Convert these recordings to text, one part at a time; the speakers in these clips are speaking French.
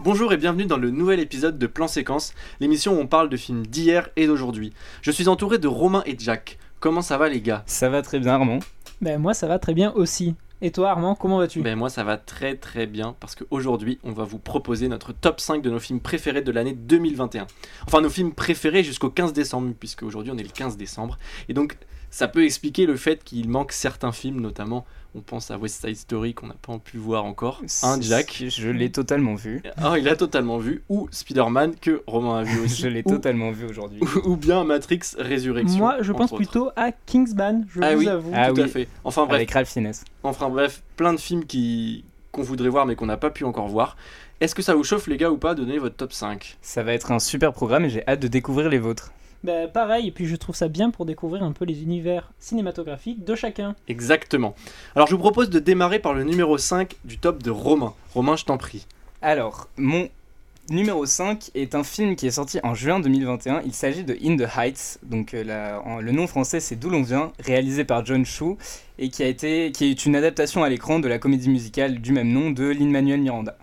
Bonjour et bienvenue dans le nouvel épisode de Plan Séquence, l'émission où on parle de films d'hier et d'aujourd'hui. Je suis entouré de Romain et Jack. Comment ça va les gars? Ça va très bien Armand. Ben moi ça va très bien aussi. Et toi Armand, comment vas-tu? Ben moi ça va très très bien parce qu'aujourd'hui on va vous proposer notre top 5 de nos films préférés de l'année 2021. Enfin nos films préférés jusqu'au 15 décembre puisque aujourd'hui on est le 15 décembre. Et donc ça peut expliquer le fait qu'il manque certains films notamment on pense à West Side Story qu'on n'a pas pu voir encore. Un Jack. Je l'ai totalement vu. Ah, il a totalement vu. Ou Spider-Man que Romain a vu aussi. je l'ai totalement vu aujourd'hui. Ou, bien Matrix Résurrection. Moi, je pense plutôt à Kingsman, je ah vous oui. avoue. Ah tout à fait. Enfin bref. Avec Ralph Fiennes. Enfin bref, plein de films qui qu'on voudrait voir mais qu'on n'a pas pu encore voir. Est-ce que ça vous chauffe les gars ou pas de donner votre top 5 Ça va être un super programme et j'ai hâte de découvrir les vôtres. Bah, pareil, et puis je trouve ça bien pour découvrir un peu les univers cinématographiques de chacun. Exactement. Alors je vous propose de démarrer par le numéro 5 du top de Romain. Romain, je t'en prie. Alors, mon numéro 5 est un film qui est sorti en juin 2021. Il s'agit de In the Heights, donc euh, la- en- le nom français c'est D'où l'on vient, réalisé par John Chu et qui, a été, qui est une adaptation à l'écran de la comédie musicale du même nom de Lin-Manuel Miranda.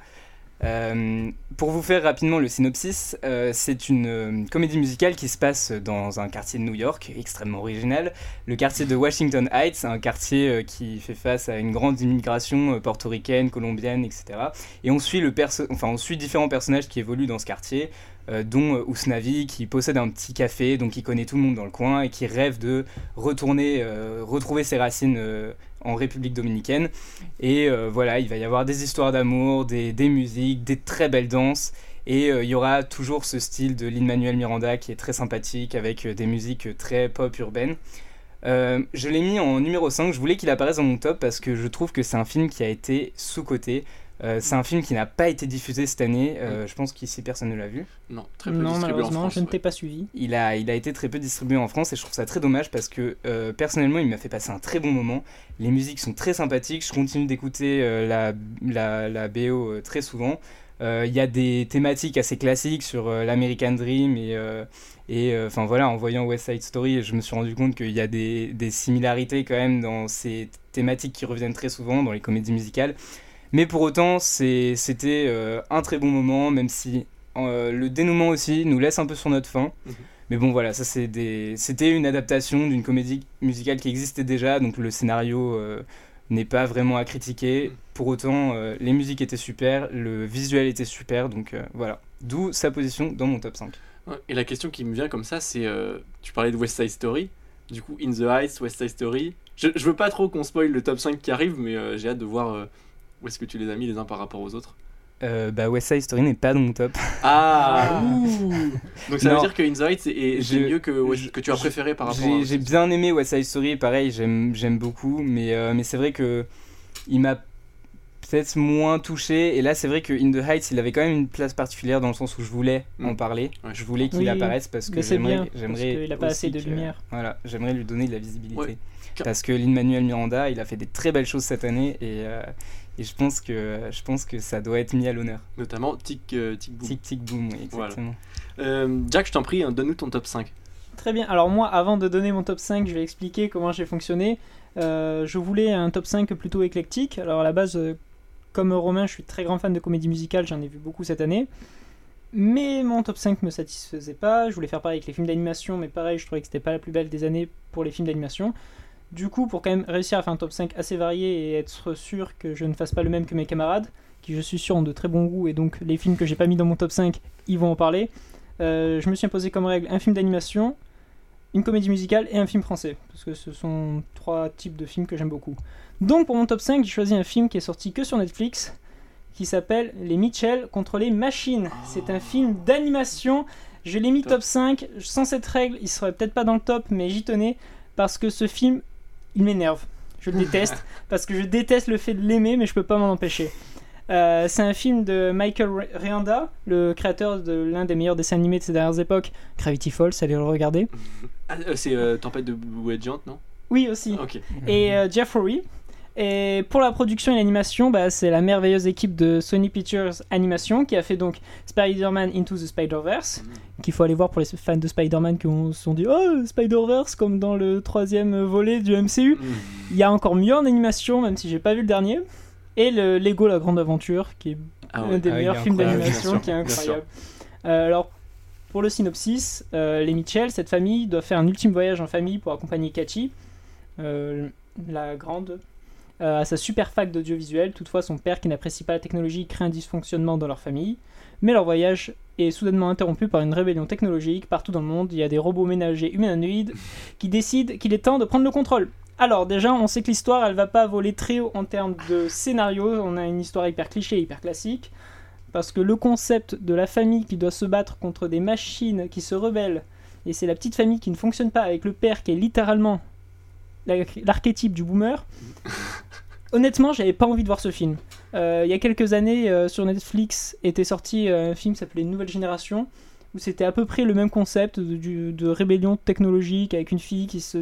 Euh, pour vous faire rapidement le synopsis, euh, c'est une euh, comédie musicale qui se passe dans un quartier de New York, extrêmement original. Le quartier de Washington Heights, un quartier qui fait face à une grande immigration portoricaine, colombienne, etc. Et on suit, différents personnages qui évoluent dans ce quartier, dont Ousnavi, qui possède un petit café, donc qui connaît tout le monde dans le coin et qui rêve de retourner, retrouver ses racines en République dominicaine. Et euh, voilà, il va y avoir des histoires d'amour, des, des musiques, des très belles danses. Et euh, il y aura toujours ce style de Lin-Manuel Miranda qui est très sympathique avec euh, des musiques très pop urbaines. Je l'ai mis en numéro 5, je voulais qu'il apparaisse dans mon top parce que je trouve que c'est un film qui a été sous-coté. Euh, c'est un film qui n'a pas été diffusé cette année, euh, je pense qu'ici personne ne l'a vu. Non, très peu Non, distribué en malheureusement, France. je ne t'ai pas suivi. Il a, il a été très peu distribué en France et je trouve ça très dommage parce que euh, personnellement il m'a fait passer un très bon moment. Les musiques sont très sympathiques, je continue d'écouter euh, la, la, la BO euh, très souvent. Euh, Il y a des thématiques assez classiques sur euh, l'American Dream et, euh, et euh, enfin voilà, en voyant West Side Story, je me suis rendu compte qu'il y a des, des similarités quand même dans ces thématiques qui reviennent très souvent dans les comédies musicales. Mais pour autant, c'était euh, un très bon moment, même si euh, le dénouement aussi nous laisse un peu sur notre faim. Mhm. Mais bon, voilà, ça des... c'était une adaptation d'une comédie musicale qui existait déjà, donc le scénario euh, n'est pas vraiment à critiquer. Mhm. Pour autant, les musiques étaient super, le visuel était super, donc voilà. D'où sa position dans mon top 5. Ouais, Et la question qui me vient comme ça, c'est tu parlais de West Side Story. Du coup, In the Heights, West Side Story. Je, je veux pas trop qu'on spoil le top 5 qui arrive, mais j'ai hâte de voir où est-ce que tu les as mis les uns par rapport aux autres. Euh, bah, West Side Story n'est pas dans mon top. Ah, ouh. Donc ça veut dire que In the Heights est, est- Je- mieux que, West- je- que tu as préféré par rapport à... j'ai bien aimé West Side Story, pareil, j'aime beaucoup, mais, euh, mais c'est vrai que il m'a peut-être moins touché. Et là, c'est vrai que In the Heights, il avait quand même une place particulière dans le sens où je voulais Mm. en parler. Ouais. Je voulais qu'il Oui, apparaisse parce que c'est j'aimerais qu'il a pas assez de que- lumière. Voilà, j'aimerais lui donner de la visibilité. Ouais. Parce que Lin-Manuel Miranda, il a fait des très belles choses cette année et, euh, et je, pense que, je pense que ça doit être mis à l'honneur. Notamment Tic, euh, tic Boom. Tic tic boom, oui, Voilà. exactement. Euh, Jack, je t'en prie, hein, donne-nous ton top 5. Très bien. Alors moi, avant de donner mon top 5, je vais expliquer comment j'ai fonctionné. Euh, je voulais un top 5 plutôt éclectique. Alors à la base, comme Romain, je suis très grand fan de comédie musicale, j'en ai vu beaucoup cette année. Mais mon top 5 me satisfaisait pas. Je voulais faire pareil avec les films d'animation, mais pareil, je trouvais que c'était pas la plus belle des années pour les films d'animation. Du coup, pour quand même réussir à faire un top 5 assez varié et être sûr que je ne fasse pas le même que mes camarades, qui je suis sûr ont de très bons goûts, et donc les films que j'ai pas mis dans mon top 5, ils vont en parler, euh, je me suis imposé comme règle un film d'animation, une comédie musicale et un film français, parce que ce sont trois types de films que j'aime beaucoup. Donc pour mon top 5, j'ai choisi un film qui est sorti que sur Netflix, qui s'appelle Les Mitchell contre les machines. C'est un film d'animation. Je l'ai mis Top. top 5. Sans cette règle, il serait peut-être pas dans le top, mais j'y tenais parce que ce film, il m'énerve. Je le déteste parce que je déteste le fait de l'aimer, mais je peux pas m'en empêcher. Euh, c'est un film de Michael Rianda, le créateur de l'un des meilleurs dessins animés de ces dernières époques, Gravity Falls, allez le regarder. Ah, euh, c'est euh, Tempête de Blue Giant, non? Oui, aussi. Ok. Et euh, Jeff Rory. Et pour la production et l'animation, bah, c'est la merveilleuse équipe de Sony Pictures Animation qui a fait donc Spider-Man Into the Spider-Verse, qu'il faut aller voir pour les fans de Spider-Man qui ont- se sont dit Oh, Spider-Verse, comme dans le troisième volet du MCU. Il y a encore mieux en animation, même si j'ai pas vu le dernier. Et le Lego La Grande Aventure, qui est Ah un des Ah meilleurs films d'animation qui est incroyable. Euh, alors, pour le synopsis, euh, les Mitchell, cette famille, doit faire un ultime voyage en famille pour accompagner Kachi, euh, la grande, euh, à sa super fac d'audiovisuel. Toutefois, son père, qui n'apprécie pas la technologie, crée un dysfonctionnement dans leur famille. Mais leur voyage est soudainement interrompu par une rébellion technologique. Partout dans le monde, il y a des robots ménagers humanoïdes qui décident qu'il est temps de prendre le contrôle. Alors déjà, on sait que l'histoire, elle va pas voler très haut en termes de scénario. On a une histoire hyper cliché, hyper classique. Parce que le concept de la famille qui doit se battre contre des machines qui se rebellent, et c'est la petite famille qui ne fonctionne pas avec le père qui est littéralement l'archétype du boomer. Honnêtement, j'avais pas envie de voir ce film. Euh, il y a quelques années, euh, sur Netflix, était sorti euh, un film qui s'appelait Nouvelle Génération, où c'était à peu près le même concept de, rébellion technologique avec une fille qui, se,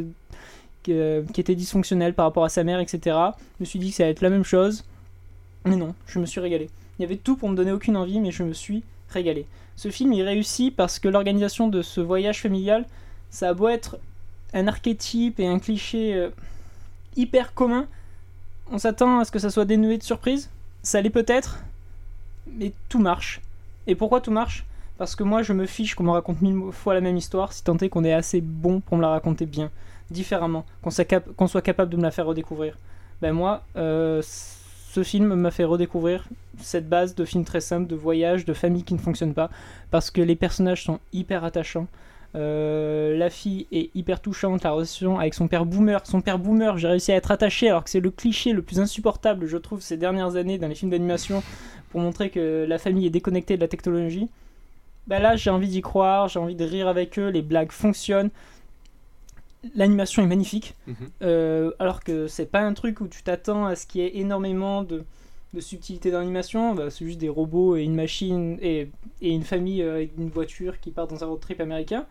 qui, qui était dysfonctionnelle par rapport à sa mère, etc. Je me suis dit que ça allait être la même chose. Mais non, je me suis régalé. Il y avait tout pour me donner aucune envie, mais je me suis régalé. Ce film, il réussit parce que l'organisation de ce voyage familial, ça a beau être un archétype et un cliché euh, hyper commun, on s'attend à ce que ça soit dénué de surprise. Ça l'est peut-être, mais tout marche. Et pourquoi tout marche? Parce que moi, je me fiche qu'on me raconte mille fois la même histoire, si tant est qu'on est assez bon pour me la raconter bien, différemment, qu'on soit, capable de me la faire redécouvrir. Ben moi, euh, ce film m'a fait redécouvrir cette base de film très simple, de voyage, de famille qui ne fonctionne pas, parce que les personnages sont hyper attachants. Euh, la fille est hyper touchante, la relation avec son père boomer. Son père boomer, j'ai réussi à être attaché alors que c'est le cliché le plus insupportable, je trouve, ces dernières années dans les films d'animation pour montrer que la famille est déconnectée de la technologie. Bah là, j'ai envie d'y croire, j'ai envie de rire avec eux, les blagues fonctionnent. L'animation est magnifique, Mhm. euh, alors que c'est pas un truc où tu t'attends à ce qu'il y ait énormément de, de subtilité d'animation. Bah, c'est juste des robots et une machine et, et une famille euh, avec une voiture qui part dans un road trip américain.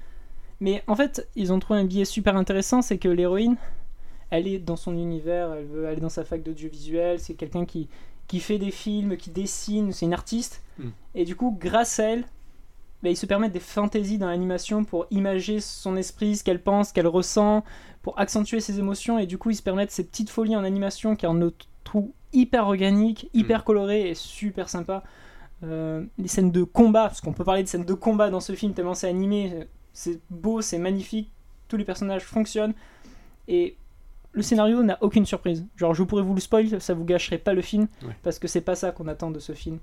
Mais en fait, ils ont trouvé un biais super intéressant, c'est que l'héroïne, elle est dans son univers, elle veut aller dans sa fac d'audiovisuel, c'est quelqu'un qui, qui fait des films, qui dessine, c'est une artiste. Mm. Et du coup, grâce à elle, bah, ils se permettent des fantaisies dans l'animation pour imager son esprit, ce qu'elle pense, ce qu'elle ressent, pour accentuer ses émotions. Et du coup, ils se permettent ces petites folies en animation qui en trouve hyper organique, hyper coloré et super sympa. Euh, les scènes de combat, parce qu'on peut parler de scènes de combat dans ce film tellement c'est animé, c'est beau, c'est magnifique, tous les personnages fonctionnent et le scénario n'a aucune surprise. Genre, je pourrais vous le spoil, ça vous gâcherait pas le film Ouais. parce que c'est pas ça qu'on attend de ce film.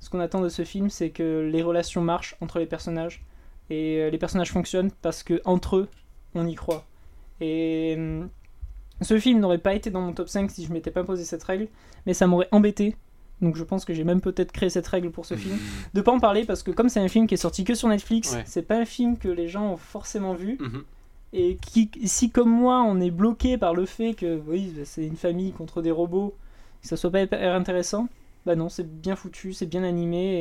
Ce qu'on attend de ce film, c'est que les relations marchent entre les personnages et euh, les personnages fonctionnent parce que entre eux, on y croit. Et hum, ce film n'aurait pas été dans mon top 5 si je m'étais pas posé cette règle, mais ça m'aurait embêté. Donc je pense que j'ai même peut-être créé cette règle pour ce film. De pas en parler parce que comme c'est un film qui est sorti que sur Netflix, Ouais. c'est pas un film que les gens ont forcément vu. Mhm. Et qui, si comme moi on est bloqué par le fait que oui c'est une famille contre des robots, que ça soit pas hyper intéressant, bah non c'est bien foutu, c'est bien animé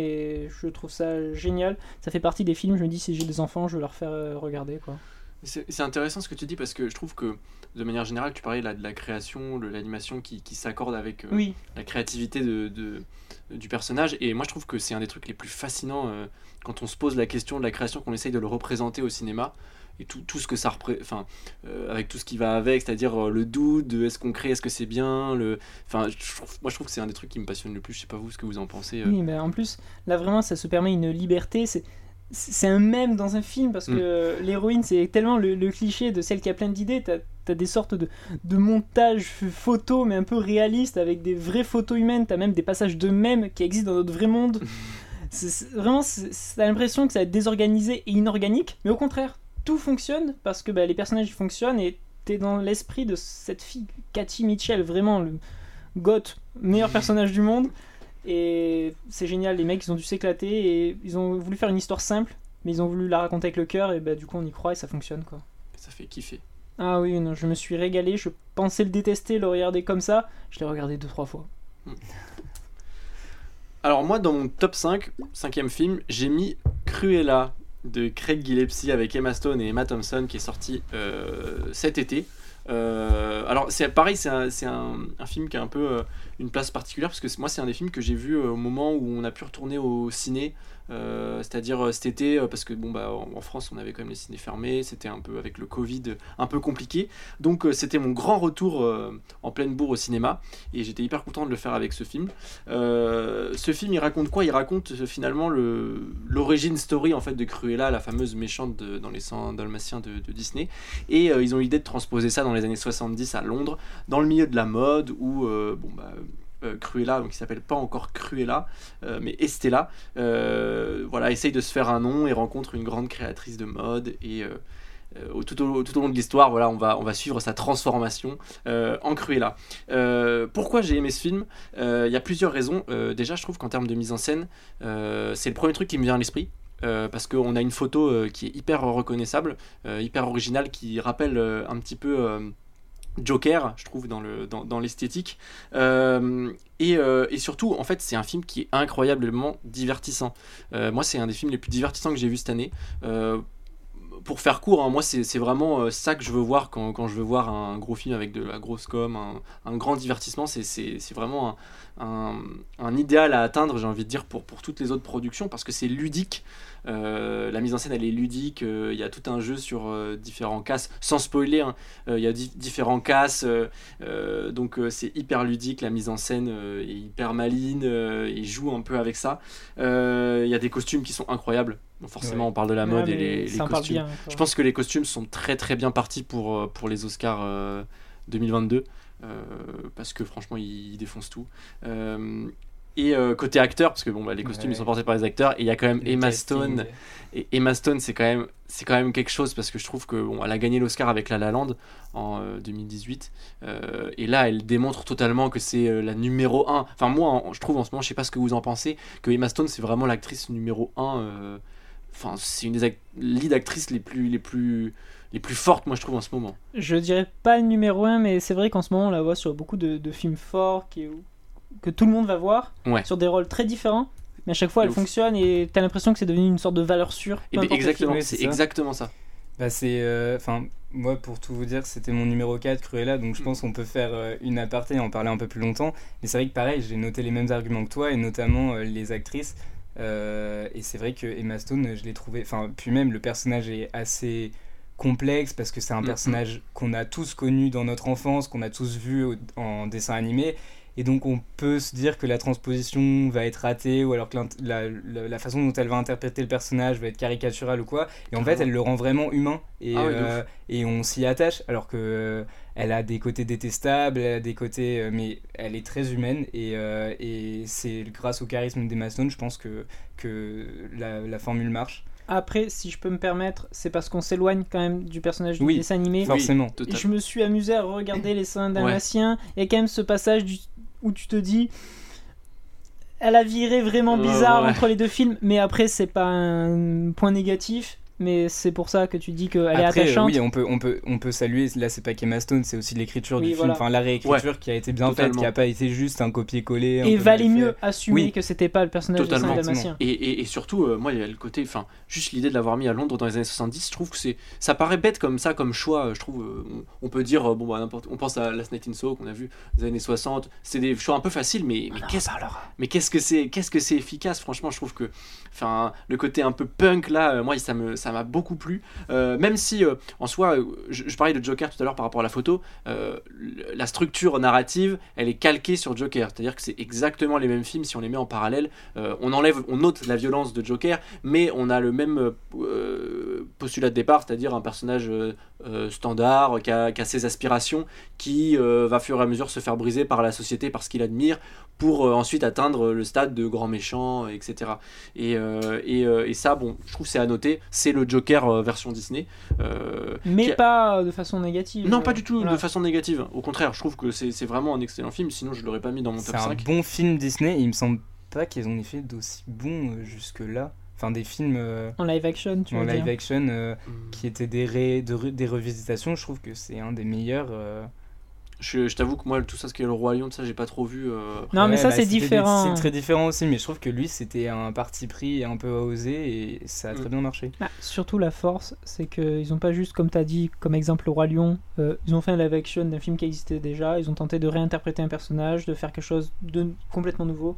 et je trouve ça génial. Ça fait partie des films, je me dis si j'ai des enfants je vais leur faire euh, regarder quoi. C'est intéressant ce que tu dis parce que je trouve que de manière générale, tu parlais là, de la création, l'animation qui, qui s'accorde avec euh, Oui, la créativité de, de- du personnage. Et moi, je trouve que c'est un des trucs les plus fascinants euh, quand on se pose la question de la création, qu'on essaye de le représenter au cinéma. Et tout, tout ce que ça représente, enfin, euh, avec tout ce qui va avec, c'est-à-dire euh, le doute est-ce qu'on crée, est-ce que c'est bien, le, enfin, moi je trouve que c'est un des trucs qui me passionne le plus. Je sais pas vous ce que vous en pensez. euh. oui mais en plus là vraiment ça se permet une liberté, c'est c'est un même dans un film parce Mm. que l'héroïne c'est tellement le, le cliché de celle qui a plein d'idées, t'as as des sortes de, de montages photos mais un peu réalistes avec des vraies photos humaines, t'as même des passages de mèmes qui existent dans notre vrai monde. C'est- c'est- vraiment, c'est- t'as l'impression que ça va être désorganisé et inorganique, mais au contraire, tout fonctionne parce que bah, les personnages fonctionnent et t'es dans l'esprit de cette fille, Cathy Mitchell, vraiment le goth, meilleur personnage du monde. Et c'est génial, les mecs ils ont dû s'éclater et ils ont voulu faire une histoire simple, mais ils ont voulu la raconter avec le cœur et bah, du coup on y croit et ça fonctionne quoi. Ça fait kiffer. Ah oui, non, je me suis régalé, je pensais le détester, le regarder comme ça, je l'ai regardé deux trois fois. Alors moi dans mon top 5, cinquième film, j'ai mis Cruella de Craig Gillespie avec Emma Stone et Emma Thompson qui est sorti euh, cet été. Euh, alors c'est pareil, c'est un, c'est un, un film qui a un peu euh, une place particulière parce que moi c'est un des films que j'ai vu euh, au moment où on a pu retourner au ciné, euh, c'est-à-dire euh, cet été euh, parce que bon bah en, France on avait quand même les ciné fermés, c'était un peu avec le Covid un peu compliqué, donc c'était mon grand retour en pleine bourre au cinéma et j'étais hyper content de le faire avec ce film. Ce film il raconte quoi? Il raconte finalement le l'origine story en fait de Cruella, la fameuse méchante dans les 100 dalmatiens de, Disney. Et ils ont l'idée de transposer ça dans les années 70 à Londres, dans le milieu de la mode, où bon, bah, euh, Cruella, donc qui s'appelle pas encore Cruella, euh, mais Estella, euh, voilà, essaye de se faire un nom et rencontre une grande créatrice de mode. Et tout, au, long de l'histoire, voilà, on va, suivre sa transformation en Cruella. Pourquoi j'ai aimé ce film? Il y a plusieurs raisons. Déjà, je trouve qu'en termes de mise en scène, c'est le premier truc qui me vient à l'esprit. Parce qu'on a une photo qui est hyper reconnaissable, hyper originale, qui rappelle un petit peu Joker, je trouve, dans le dans, l'esthétique. Euh, et, euh, et surtout, en fait, c'est un film qui est incroyablement divertissant. Euh, moi, c'est un des films les plus divertissants que j'ai vu cette année. Pour faire court, hein, moi c'est vraiment euh, ça que je veux voir quand, je veux voir un gros film avec de la grosse com, un, grand divertissement. C'est- vraiment un, idéal à atteindre, j'ai envie de dire, pour, toutes les autres productions, parce que c'est ludique. Euh, la mise en scène, elle est ludique. euh, Il y a tout un jeu sur différents casses, sans spoiler. hein, Il y a di- différents casses, donc c'est hyper ludique. La mise en scène est hyper maline. euh, il joue un peu avec ça. Il y a des costumes qui sont incroyables. Forcément, Ouais. on parle de la Ouais, mode et les, costumes. bien. Je pense que les costumes sont très très bien partis pour, euh, pour les Oscars euh, 2022 euh, parce que franchement ils, ils défoncent tout. Euh, et euh, côté acteur, parce que bon, bah, les costumes Ouais. ils sont portés par les acteurs, et il y a quand même Emma. Stone. Et Emma Stone, c'est quand même c'est quand même quelque chose parce que je trouve que bon, elle a gagné l'Oscar avec La La Land en euh, 2018 euh, et là elle démontre totalement que c'est euh, la numéro 1 enfin moi en- je trouve en ce moment je sais pas ce que vous en pensez que Emma Stone c'est vraiment l'actrice numéro 1 enfin c'est une des lead actrices les plus les plus les plus fortes moi je trouve en ce moment Je dirais pas numéro 1, mais c'est vrai qu'en ce moment on la voit sur beaucoup de, de films forts qui, que tout le monde va voir, Ouais. sur des rôles très différents. Mais à chaque fois elle ouf. fonctionne et t'as l'impression que c'est devenu une sorte de valeur sûre. et peu ben, le exactement oui, c'est exactement ça Bah c'est, euh, enfin, moi pour tout vous dire, c'était mon numéro 4 Cruella, donc je pense qu'on peut faire euh, une aparté et en parler un peu plus longtemps. Mais c'est vrai que pareil, j'ai noté les mêmes arguments que toi et notamment euh, les actrices. Euh, et c'est vrai que Emma Stone, je l'ai trouvé, enfin, puis même le personnage est assez complexe parce que c'est un Mhm. personnage qu'on a tous connu dans notre enfance, qu'on a tous vu au- en dessin animé. Et donc on peut se dire que la transposition va être ratée ou alors que la, la- la façon dont elle va interpréter le personnage va être caricaturale ou quoi. Et en fait, elle le rend vraiment humain et, Ah ouais, euh, et on s'y attache alors que euh, elle a des côtés détestables, elle a des côtés, euh, mais elle est très humaine et, euh, et c'est grâce au charisme d'Emma Stone, je pense que, que la, la formule marche. Après, si je peux me permettre, c'est parce qu'on s'éloigne quand même du personnage du Oui. dessin animé. Forcément. Oui, Et je me suis amusé à regarder les seins y a quand même ce passage du- où tu te dis. Elle a viré vraiment Ouais, bizarre ouais. entre les deux films, mais après, c'est pas un point négatif. Mais c'est pour ça que tu dis qu'elle est euh, attachante. oui, on peut, on peut, on peut saluer. Là, c'est pas qu'Emma Stone, c'est aussi l'écriture Oui, du voilà. film, enfin la réécriture qui a été bien faite, qui a pas été juste un copier-coller. et valait mieux assumer Oui. que c'était pas le personnage Totalement. de saint. Et, et- et surtout, euh, moi, il y a le côté, enfin, juste l'idée de l'avoir mis à Londres dans les années 70, je trouve que c'est, ça paraît bête comme ça, comme choix. Je trouve, euh, on, peut dire, euh, bon, bah, n'importe, on pense à Last Night in Soho qu'on a vu des années 60, c'est des choix un peu faciles, mais, mais qu'est-ce, mais qu'est-ce que c'est, qu'est-ce que c'est efficace. Franchement, je trouve que, enfin, le côté un peu punk là, euh, moi, ça me, ça m'a beaucoup plu. Euh, même si, euh, en soi, euh, je, parlais de Joker tout à l'heure par rapport à la photo, la structure narrative, elle est calquée sur Joker, c'est-à-dire que c'est exactement les mêmes films si on les met en parallèle. On enlève, on note la violence de Joker, mais on a le même postulat de départ, c'est-à-dire un personnage standard qui a, ses aspirations, qui va fur et à mesure se faire briser par la société parce qu'il admire, pour ensuite atteindre le stade de grand méchant, etc. Et, et, et ça, bon, je trouve c'est à noter, c'est le Joker euh, version Disney. euh, Mais a- pas de façon négative. Non, pas du tout Voilà. de façon négative. Au contraire, je trouve que c'est c'est vraiment un excellent film, sinon je l'aurais pas mis dans mon C'est top un 5. bon film Disney. Il me semble pas qu'ils en aient fait d'aussi bons euh, jusque-là. Enfin, des films euh, En live action, tu en veux live dire. action euh, Hmm. qui étaient des, ré- de re- des revisitations. Je trouve que c'est un des meilleurs. euh, Je, je t'avoue que moi, tout ça, ce qui est le Roi Lion, ça, j'ai pas trop vu. euh, Non, mais Ouais, ça, bah, c'est différent. C'est très différent aussi, mais je trouve que lui, c'était un parti pris un peu osé et ça a très Mm. bien marché. Bah, surtout la force, c'est qu'ils ont pas juste, comme tu as dit, comme exemple le Roi Lion, euh, ils ont fait un live action d'un film qui existait déjà, ils ont tenté de réinterpréter un personnage, de faire quelque chose de complètement nouveau.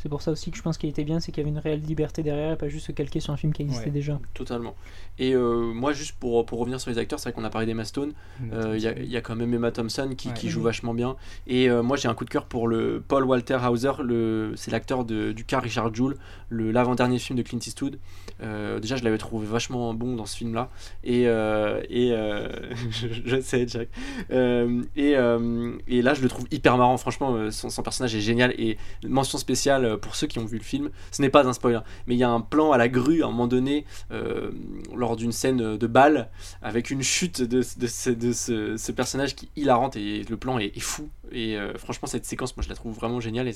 C'est pour ça aussi que je pense qu'il était bien, c'est qu'il y avait une réelle liberté derrière et pas juste se calquer sur un film qui existait Ouais. déjà. Totalement. Et euh, moi, juste pour, pour revenir sur les acteurs, c'est vrai qu'on a parlé d'Emma Stone. Euh, Il y, a, il y a quand même Emma Thompson qui, Ouais. qui joue vachement bien. Et euh, moi, j'ai un coup de cœur pour le Paul Walter Hauser. Le, c'est l'acteur de- du cas Richard Jewell, le, l'avant-dernier film de Clint Eastwood. Euh, déjà, je l'avais trouvé vachement bon dans ce film-là. Et, euh, et euh, je, je sais, Jack. Euh, et, euh, et là, je le trouve hyper marrant. Franchement, euh, son, son personnage est génial. Et mention spéciale euh, pour ceux qui ont vu le film. Ce n'est pas un spoiler, mais il y a un plan à la grue à un moment donné euh, lors d'une scène de bal avec une chute de, de, ce, de ce, ce personnage qui est hilarante et le plan est, est fou. Et euh, franchement, cette séquence, moi, je la trouve vraiment géniale et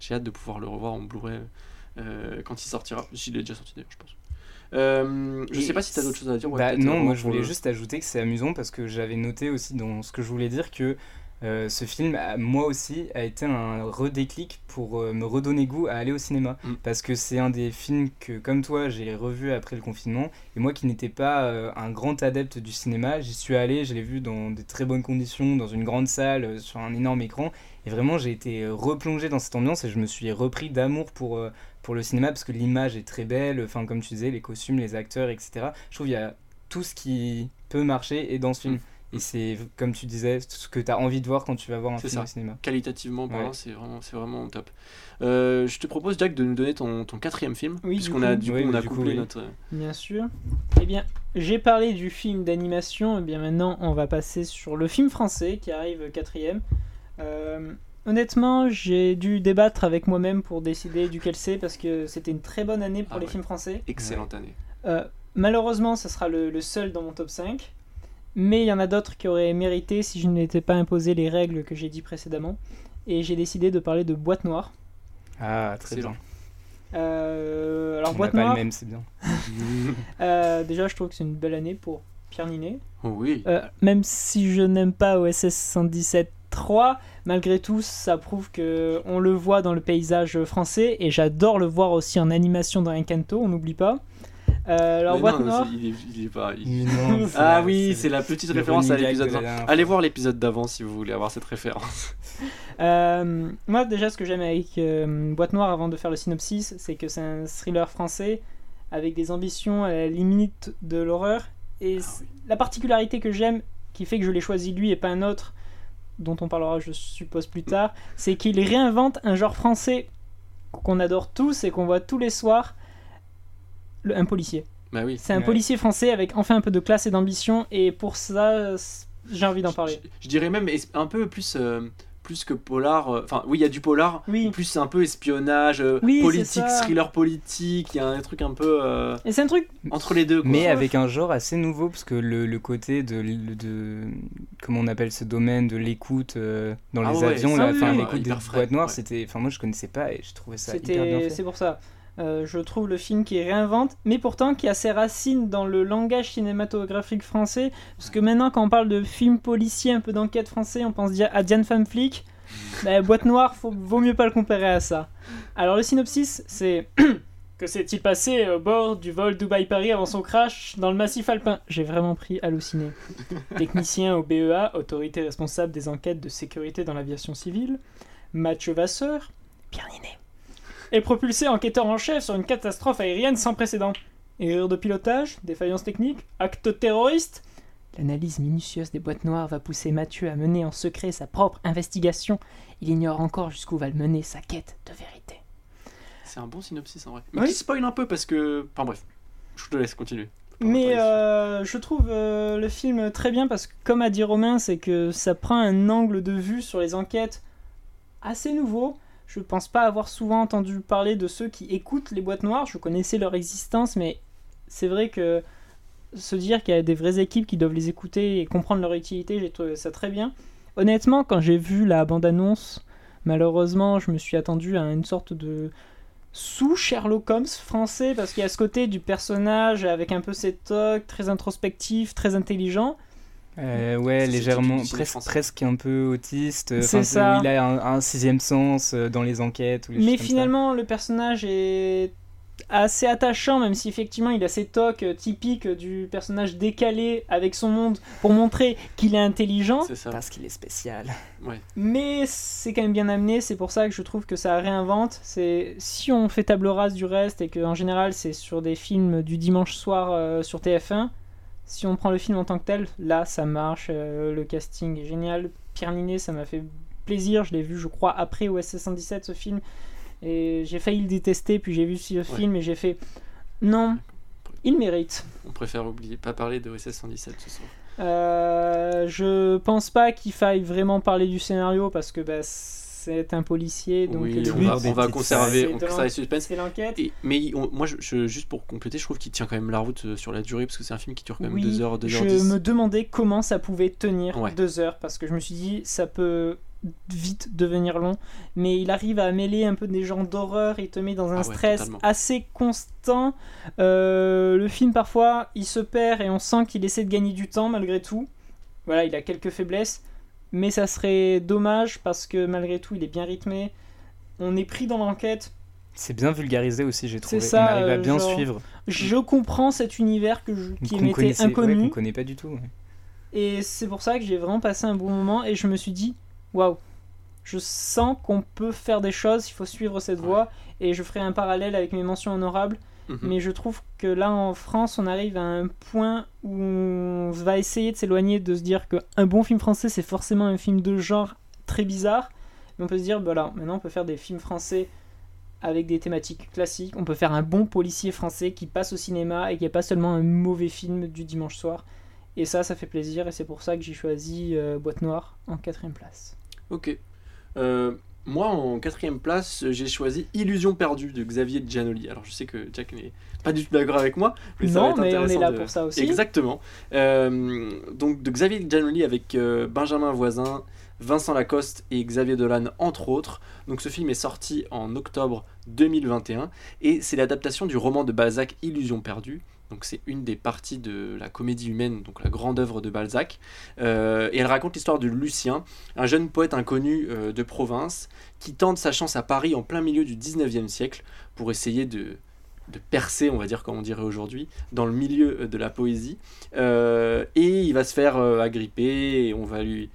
j'ai hâte de pouvoir le revoir en Blu-ray quand il sortira. S'il est déjà sorti d'ailleurs, je pense. Euh, je sais pas si tu as d'autres choses à dire. ouais, Bah, non, moi je voulais juste ajouter que c'est amusant parce que j'avais noté aussi dans ce que je voulais dire que euh, ce film, a- moi aussi, a été un redéclic pour euh, me redonner goût à aller au cinéma. Mm. Parce que c'est un des films que, comme toi, j'ai revu après le confinement. Et moi qui n'étais pas euh, un grand adepte du cinéma, j'y suis allé, je l'ai vu dans des très bonnes conditions, dans une grande salle, euh, sur un énorme écran. Et vraiment, j'ai été euh, replongé dans cette ambiance et je me suis repris d'amour pour, euh, pour le cinéma parce que l'image est très belle. Enfin, comme tu disais, les costumes, les acteurs, etc. Je trouve qu'il y a tout ce qui peut marcher et dans ce film. Mm. Et c'est, comme tu disais, ce que tu as envie de voir quand tu vas voir un film ça. au cinéma. qualitativement parlant, Ouais. c'est vraiment, c'est vraiment top. Euh, je te propose, Jack, de nous donner ton, ton quatrième film. Oui, puisqu'on a, du coup, Oui, on a du coup, couplé oui. notre. Bien sûr. Eh bien, j'ai parlé du film d'animation, et bien maintenant on va passer sur le film français qui arrive quatrième. Euh, honnêtement, j'ai dû débattre avec moi-même pour décider duquel c'est parce que c'était une très bonne année pour Ah les ouais. films français. Excellente année. Euh, malheureusement, ce sera le, le seul dans mon top 5. Mais il y en a d'autres qui auraient mérité si je ne m'étais pas imposé les règles que j'ai dit précédemment. Et j'ai décidé de parler de Boîte Noire. Ah, très bien. Euh, alors, on n'a Boîte pas Noire, le même, c'est bien. euh, déjà, je trouve que c'est une belle année pour Pierre Ninet. Oh oui. Euh, même si je n'aime pas OSS 117.3, malgré tout, ça prouve que on le voit dans le paysage français et j'adore le voir aussi en animation dans Encanto, on n'oublie pas. Euh, alors, Mais Boîte non, Noire, il est, il est pas. il- non, Ah la- oui, c'est la petite référence à l'épisode. de la 20. dernière Allez voir l'épisode d'avant si vous voulez avoir cette référence. Euh, moi, déjà, ce que j'aime avec euh, Boîte Noire, avant de faire le synopsis, c'est que c'est un thriller français avec des ambitions à la limite de l'horreur. Et c- la particularité que j'aime, qui fait que je l'ai choisi lui et pas un autre, dont on parlera, je suppose, plus tard, c'est qu'il réinvente un genre français qu'on adore tous et qu'on voit tous les soirs le- un policier. Bah oui. C'est un Ouais. policier français avec enfin un peu de classe et d'ambition, et pour ça, j'ai envie d'en parler. Je, je dirais même un peu plus, euh, plus que polar. euh, Enfin, oui, il y a du polar. Oui. Plus un peu espionnage, euh, Oui, politique, thriller politique. Il y a un truc un peu euh, Et c'est un truc entre les deux. Quoi. Mais avec un genre assez nouveau, parce que le, le côté de, de. Comment on appelle ce domaine de l'écoute euh, dans Ah les ouais, avions, l'écoute des boîtes noires, ouais. c'était. Enfin, moi je connaissais pas et je trouvais ça hyper bien C'était, fait. c'est pour ça. Euh, je trouve le film qui réinvente, mais pourtant qui a ses racines dans le langage cinématographique français. Parce que maintenant, quand on parle de film policier, un peu d'enquête français, on pense à Diane Femme Flic. Bah, Boîte Noire, faut, vaut mieux pas le comparer à ça. Alors, le synopsis, c'est. Que s'est-il passé au bord du vol Dubaï-Paris avant son crash dans le massif alpin? J'ai vraiment pris halluciné. Technicien au BEA, autorité responsable des enquêtes de sécurité dans l'aviation civile, Mathieu Vasseur, Pierre Ninet, est propulsé enquêteur en chef sur une catastrophe aérienne sans précédent. Erreur de pilotage, défaillance technique, acte terroriste L'analyse minutieuse des boîtes noires va pousser Mathieu à mener en secret sa propre investigation. Il ignore encore jusqu'où va le mener sa quête de vérité. C'est un bon synopsis en vrai. Mais Oui. qui spoil un peu parce que. Enfin bref, je te laisse continuer. Mais euh, je trouve euh, le film très bien parce que, comme a dit Romain, c'est que ça prend un angle de vue sur les enquêtes assez nouveau. Je pense pas avoir souvent entendu parler de ceux qui écoutent les boîtes noires. Je connaissais leur existence, mais c'est vrai que se dire qu'il y a des vraies équipes qui doivent les écouter et comprendre leur utilité, j'ai trouvé ça très bien. Honnêtement, quand j'ai vu la bande-annonce, malheureusement, je me suis attendu à une sorte de sous Sherlock Holmes français parce qu'il y a ce côté du personnage avec un peu ses tocs, très introspectif, très intelligent. Euh, ouais, légèrement, presque, français. presque un peu autiste. euh, C'est ça. où Il a un, un sixième sens euh, dans les enquêtes. Ou les Mais choses comme ça. finalement, le personnage est assez attachant, même si effectivement il a ces tocs typiques du personnage décalé avec son monde pour montrer qu'il est intelligent. C'est ça. Parce qu'il est spécial. Mais c'est quand même bien amené, c'est pour ça que je trouve que ça réinvente. C'est si on fait table rase du reste et que en général c'est sur des films du dimanche soir euh, sur TF1, si on prend le film en tant que tel, là ça marche, euh, le casting est génial. Pierre Ninet, ça m'a fait plaisir, je l'ai vu je crois après OSS 117 ce film et j'ai failli le détester puis j'ai vu ce film et j'ai fait non, il mérite. On préfère oublier, pas parler de OSS 117 ce soir. Euh, je pense pas qu'il faille vraiment parler du scénario parce que bah, c'est un policier donc oui, le on va, on va conserver, on le suspense. c'est l'enquête. Mais on- moi, je, je- juste pour compléter, je trouve qu'il tient quand même la route euh, sur la durée parce que c'est un film qui dure quand même Oui, 2 heures, 2 je heures 10. me demandais comment ça pouvait tenir Ouais. deux heures parce que je me suis dit ça peut vite devenir long mais il arrive à mêler un peu des genres d'horreur il te met dans un Ah ouais, stress totalement. assez constant Euh, le film parfois il se perd et on sent qu'il essaie de gagner du temps malgré tout voilà il a quelques faiblesses mais ça serait dommage parce que malgré tout il est bien rythmé on est pris dans l'enquête C'est bien vulgarisé aussi, j'ai trouvé. ça, On arrive à bien genre, suivre. je comprends cet univers que je- qui m'était connaissait- ouais, inconnu qu'on connaît pas du tout. ouais. Et c'est pour ça que j'ai vraiment passé un bon moment et je me suis dit, waouh, je sens qu'on peut faire des choses, il faut suivre cette Ouais. voie. Et je ferai un parallèle avec mes mentions honorables. Mhm. Mais je trouve que là en France, on arrive à un point où on va essayer de s'éloigner de se dire qu'un bon film français, c'est forcément un film de genre très bizarre. Mais on peut se dire, voilà, maintenant on peut faire des films français avec des thématiques classiques. On peut faire un bon policier français qui passe au cinéma et qui n'est pas seulement un mauvais film du dimanche soir. Et ça, ça fait plaisir et c'est pour ça que j'ai choisi euh, Boîte Noire en quatrième place. Ok. Euh, moi, en quatrième place, j'ai choisi Illusion perdue de Xavier Giannoli. Alors, je sais que Jack n'est pas du tout d'accord avec moi, mais ça va être mais on est intéressant là de- pour ça aussi. Exactement. Euh, donc de Xavier Giannoli avec euh, Benjamin Voisin, Vincent Lacoste et Xavier Dolan entre autres. Donc ce film est sorti en octobre 2021 et c'est l'adaptation du roman de Balzac Illusion perdue. Donc c'est une des parties de la comédie humaine, donc la grande œuvre de Balzac. Euh, et elle raconte l'histoire de Lucien, un jeune poète inconnu euh, de province qui tente sa chance à Paris en plein milieu du 19e siècle pour essayer de, percer, on va dire comme on dirait aujourd'hui, dans le milieu euh, de la poésie. Et il va se faire agripper et on va lui...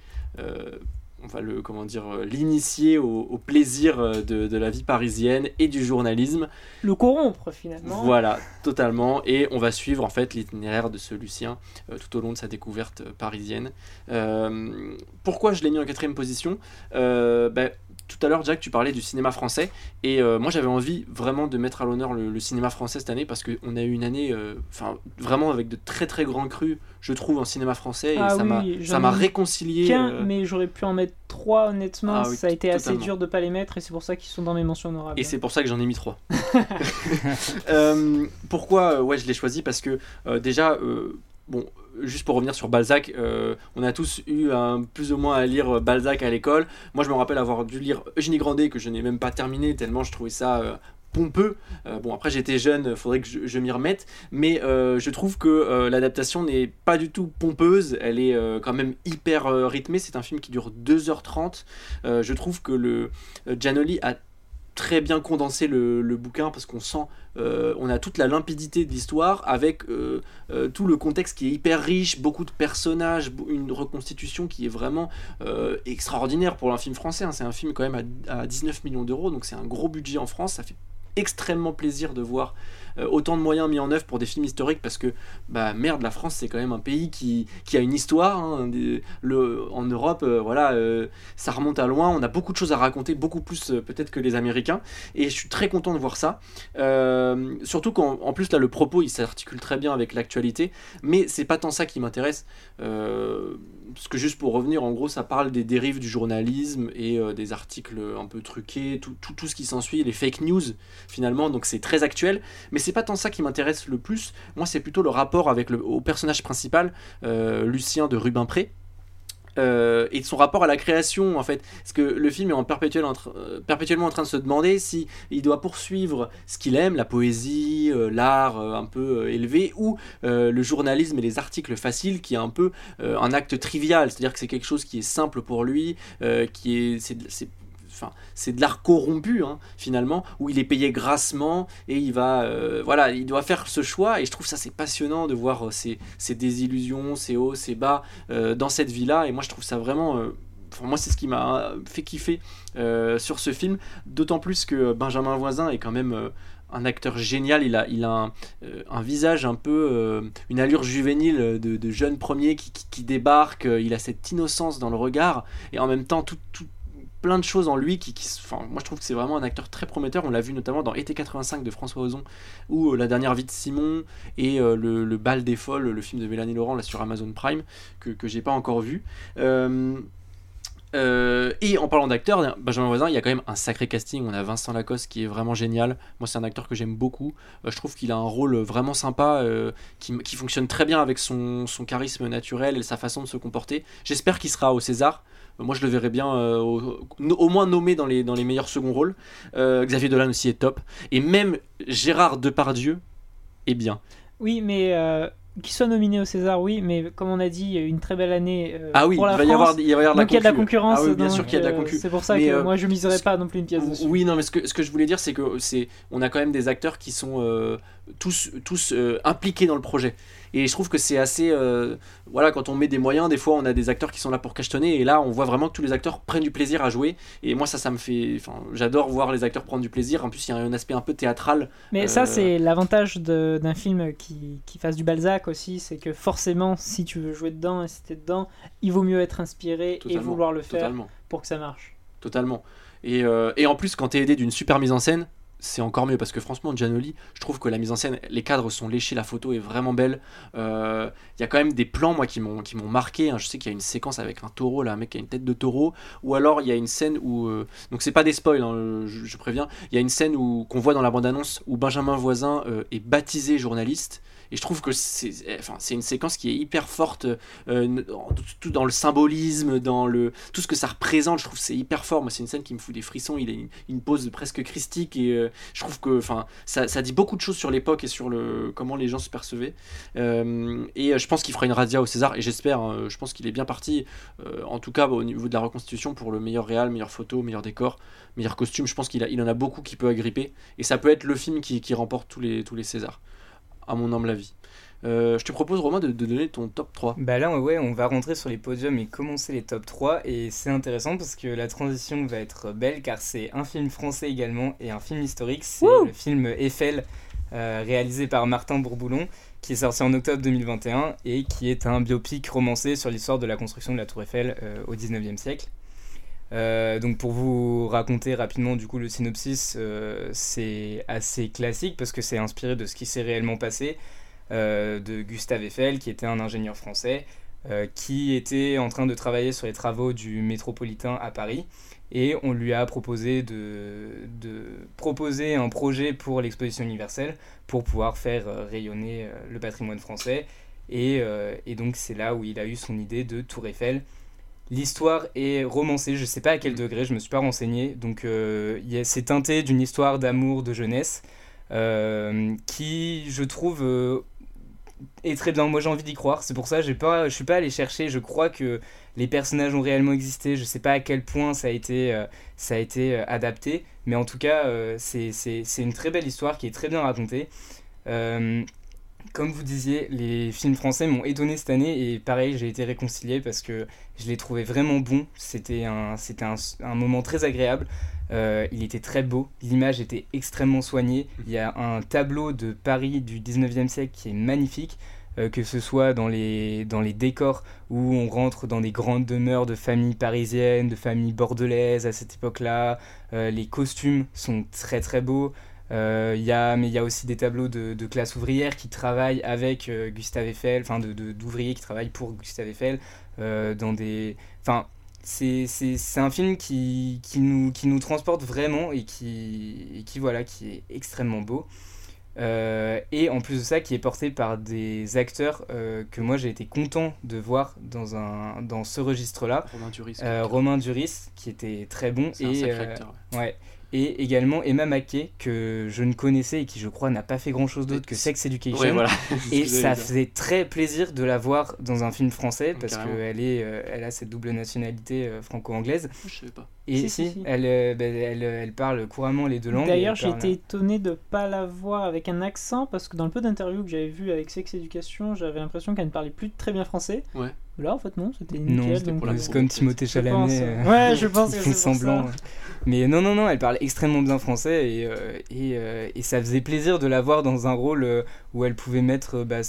on va le comment dire euh, l'initier au, au plaisir euh, de, de la vie parisienne et du journalisme Le corrompre finalement. voilà, totalement. Et on va suivre en fait l'itinéraire de ce Lucien euh, tout au long de sa découverte parisienne. Euh, pourquoi je l'ai mis en quatrième position? Euh, ben, Tout à l'heure, Jack, tu parlais du cinéma français. Et euh, moi, j'avais envie vraiment de mettre à l'honneur le, le cinéma français cette année parce qu'on a eu une année euh, enfin vraiment avec de très très grands crus, je trouve, en cinéma français. Et Ah ça m'a oui, réconcilié. Qu'un, euh, mais j'aurais pu en mettre trois honnêtement. Ah oui, ça a été assez dur de pas les mettre et c'est pour ça qu'ils sont dans mes mentions honorables. Et c'est pour ça que j'en ai mis trois. Euh, pourquoi ouais, je l'ai choisi Parce que déjà, bon, juste pour revenir sur Balzac, euh, on a tous eu plus ou moins à lire Balzac à l'école. Moi, je me rappelle avoir dû lire Eugénie Grandet, que je n'ai même pas terminé, tellement je trouvais ça. euh, pompeux. Euh, bon après j'étais jeune, faudrait que je, je m'y remette, mais je trouve que l'adaptation n'est pas du tout pompeuse, elle est quand même hyper rythmée, c'est un film qui dure 2h30. Euh, je trouve que le Giannoli a très bien condensé le, bouquin parce qu'on sent, euh, on a toute la limpidité de l'histoire avec euh, euh, tout le contexte qui est hyper riche, beaucoup de personnages, une reconstitution qui est vraiment extraordinaire pour un film français. hein. C'est un film quand même à 19 millions d'euros, donc c'est un gros budget en France. Ça fait extrêmement plaisir de voir euh, autant de moyens mis en œuvre pour des films historiques parce que bah merde la France c'est quand même un pays qui, qui a une histoire hein, le, en Europe euh, voilà euh, ça remonte à loin on a beaucoup de choses à raconter beaucoup plus peut-être que les Américains et je suis très content de voir ça surtout qu'en en plus là le propos il s'articule très bien avec l'actualité mais c'est pas tant ça qui m'intéresse parce que juste pour revenir en gros ça parle des dérives du journalisme et euh, des articles un peu truqués tout, tout, ce qui s'ensuit les fake news finalement donc c'est très actuel. Mais c'est pas tant ça qui m'intéresse le plus. Moi c'est plutôt le rapport avec le au personnage principal euh, Lucien de Rubempré euh, et de son rapport à la création en fait. Parce que le film est en perpétuel euh, perpétuellement en train de se demander si il doit poursuivre ce qu'il aime la poésie euh, l'art un peu élevé ou le journalisme et les articles faciles qui est un peu un acte trivial. C'est à dire que c'est quelque chose qui est simple pour lui qui est c'est C'est de l'art corrompu hein, finalement où il est payé grassement et il va voilà il doit faire ce choix et je trouve ça c'est passionnant de voir ces, ces, désillusions ces hauts ces bas dans cette vie là et moi je trouve ça vraiment moi c'est ce qui m'a fait kiffer sur ce film d'autant plus que Benjamin Voisin est quand même un acteur génial, il a, il a un, visage un peu, une allure juvénile de, jeune premier qui, qui, débarque, il a cette innocence dans le regard, et en même temps tout, plein de choses en lui qui, enfin, moi je trouve que c'est vraiment un acteur très prometteur. On l'a vu notamment dans Été 85 de François Ozon ou euh, La dernière vie de Simon et euh, le, bal des folles, le film de Mélanie Laurent là sur Amazon Prime que, que j'ai pas encore vu. Euh, et en parlant d'acteur, Benjamin Voisin, il y a quand même un sacré casting. On a Vincent Lacoste qui est vraiment génial. Moi, c'est un acteur que j'aime beaucoup. je trouve qu'il a un rôle vraiment sympa, qui, qui, fonctionne très bien avec son, son, charisme naturel et sa façon de se comporter. J'espère qu'il sera au César. Moi, je le verrais bien euh, au, moins nommé dans les, dans les meilleurs seconds rôles. Euh, Xavier Dolan aussi est top. Et même Gérard Depardieu est bien. Oui, mais euh, qu'il soit nominé au César, oui, mais comme on a dit, une très belle année ah oui, pour la il va y avoir, il va y avoir donc il y a de la concurrence. Ah bien sûr qu'il y a de la concurrence. C'est pour ça que moi je miserais pas non plus une pièce dessus. Oui, non, mais ce que, ce que je voulais dire, c'est que c'est, on a quand même des acteurs qui sont tous, tous impliqués dans le projet. Et je trouve que c'est assez. Euh, voilà, quand on met des moyens, des fois on a des acteurs qui sont là pour cachetonner. Et là, on voit vraiment que tous les acteurs prennent du plaisir à jouer. Et moi, ça, ça me fait. Enfin, j'adore voir les acteurs prendre du plaisir. En plus, il y a un aspect un peu théâtral. Mais ça, euh, c'est l'avantage d'un film qui, qui, fasse du Balzac aussi. C'est que forcément, si tu veux jouer dedans et si t'es dedans, il vaut mieux être inspiré et vouloir le faire pour que ça marche. Totalement. Et, euh, et en plus, quand t'es aidé d'une super mise en scène, c'est encore mieux parce que franchement Gianoli je trouve que la mise en scène les cadres sont léchés la photo est vraiment belle euh, il y a quand même des plans moi qui m'ont marqué hein. je sais qu'il y a une séquence avec un taureau là un mec qui a une tête de taureau ou alors il y a une scène où euh, donc c'est pas des spoils hein, je, préviens il y a une scène qu'on voit dans la bande annonce où Benjamin Voisin euh, est baptisé journaliste et je trouve que c'est enfin, une séquence qui est hyper forte, euh, tout dans le symbolisme, dans le tout ce que ça représente. Je trouve c'est hyper fort. Moi, c'est une scène qui me fout des frissons. Il a une, pose presque christique et euh, je trouve que enfin, ça, ça, dit beaucoup de choses sur l'époque et sur le comment les gens se percevaient. Euh, et je pense qu'il fera une radia au César et j'espère. Hein, je pense qu'il est bien parti. en tout cas, au niveau de la reconstitution pour le meilleur réal, meilleure photo, meilleur décor, meilleur costume. Je pense qu'il il en a beaucoup qui peut agripper et ça peut être le film qui, qui remporte tous les tous les Césars à mon humble avis. Euh, je te propose Romain de, donner ton top 3. Bah là ouais on va rentrer sur les podiums et commencer les top 3 et c'est intéressant parce que la transition va être belle car c'est un film français également et un film historique, c'est le film Eiffel euh, réalisé par Martin Bourboulon qui est sorti en octobre 2021 et qui est un biopic romancé sur l'histoire de la construction de la tour Eiffel euh, au 19e siècle. Donc pour vous raconter rapidement du coup le synopsis, c'est assez classique parce que c'est inspiré de ce qui s'est réellement passé. Euh, de Gustave Eiffel, qui était un ingénieur français, euh, qui était en train de travailler sur les travaux du métropolitain à Paris. Et on lui a proposé de, proposer un projet pour l'exposition universelle pour pouvoir faire euh, rayonner le patrimoine français. Et, donc c'est là où il a eu son idée de Tour Eiffel. L'histoire est romancée, je ne sais pas à quel degré, je ne me suis pas renseigné. Donc c'est teinté d'une histoire d'amour, de jeunesse, qui je trouve est très bien. Moi, j'ai envie d'y croire. C'est pour ça, j'ai pas, je suis pas allé chercher. Je crois que les personnages ont réellement existé. Je sais pas à quel point ça a été, euh, ça a été euh, adapté, mais en tout cas, euh, c'est une très belle histoire qui est très bien racontée. Comme vous disiez, les films français m'ont étonné cette année et pareil, j'ai été réconcilié parce que je les trouvais vraiment bons. C'était un, c'était un, un moment très agréable. Euh, il était très beau, l'image était extrêmement soignée. Il y a un tableau de Paris du 19e siècle qui est magnifique, euh, que ce soit dans les, dans les décors où on rentre dans des grandes demeures de familles parisiennes, de familles bordelaises à cette époque-là. Euh, les costumes sont très très beaux. Il y a, mais il y a aussi des tableaux de, de classe ouvrière qui travaillent avec Gustave Eiffel, enfin d'ouvriers de, qui travaillent pour Gustave Eiffel dans des... Enfin, c'est un film qui, qui, nous, qui nous transporte vraiment et qui, qui, voilà, qui est extrêmement beau. Euh, et en plus de ça, qui est porté par des acteurs euh, que moi j'ai été content de voir dans, un, dans ce registre-là. Romain Duris. Euh, Romain Duris, qui était très bon. C'est un et, sacré euh, acteur. ouais. ouais. Et également Emma Mackey, que je ne connaissais et qui je crois n'a pas fait grand-chose d'autre que Sex Education. Ouais, voilà. C'est Et ça faisait très plaisir de la voir dans un film français parce Carrément. qu'elle est, euh, elle a cette double nationalité euh, franco-anglaise. Je savais pas. Et Si, si, si, si. Elle, euh, ben, elle, elle parle couramment les deux langues. D'ailleurs, j'ai parle- été étonné de pas la voir avec un accent parce que dans le peu d'interviews que j'avais vu avec Sex Education, j'avais l'impression qu'elle ne parlait plus très bien français. Ouais. Là, en fait, non, c'était Non, nickel. c'était donc, la euh, c'est comme Timothée Chalamet. euh, Ouais, je pense que font c'est semblant. ça. Mais non, non, non, elle parle extrêmement bien français et, euh, et, euh, et ça faisait plaisir de la voir dans un rôle où elle pouvait mettre bah,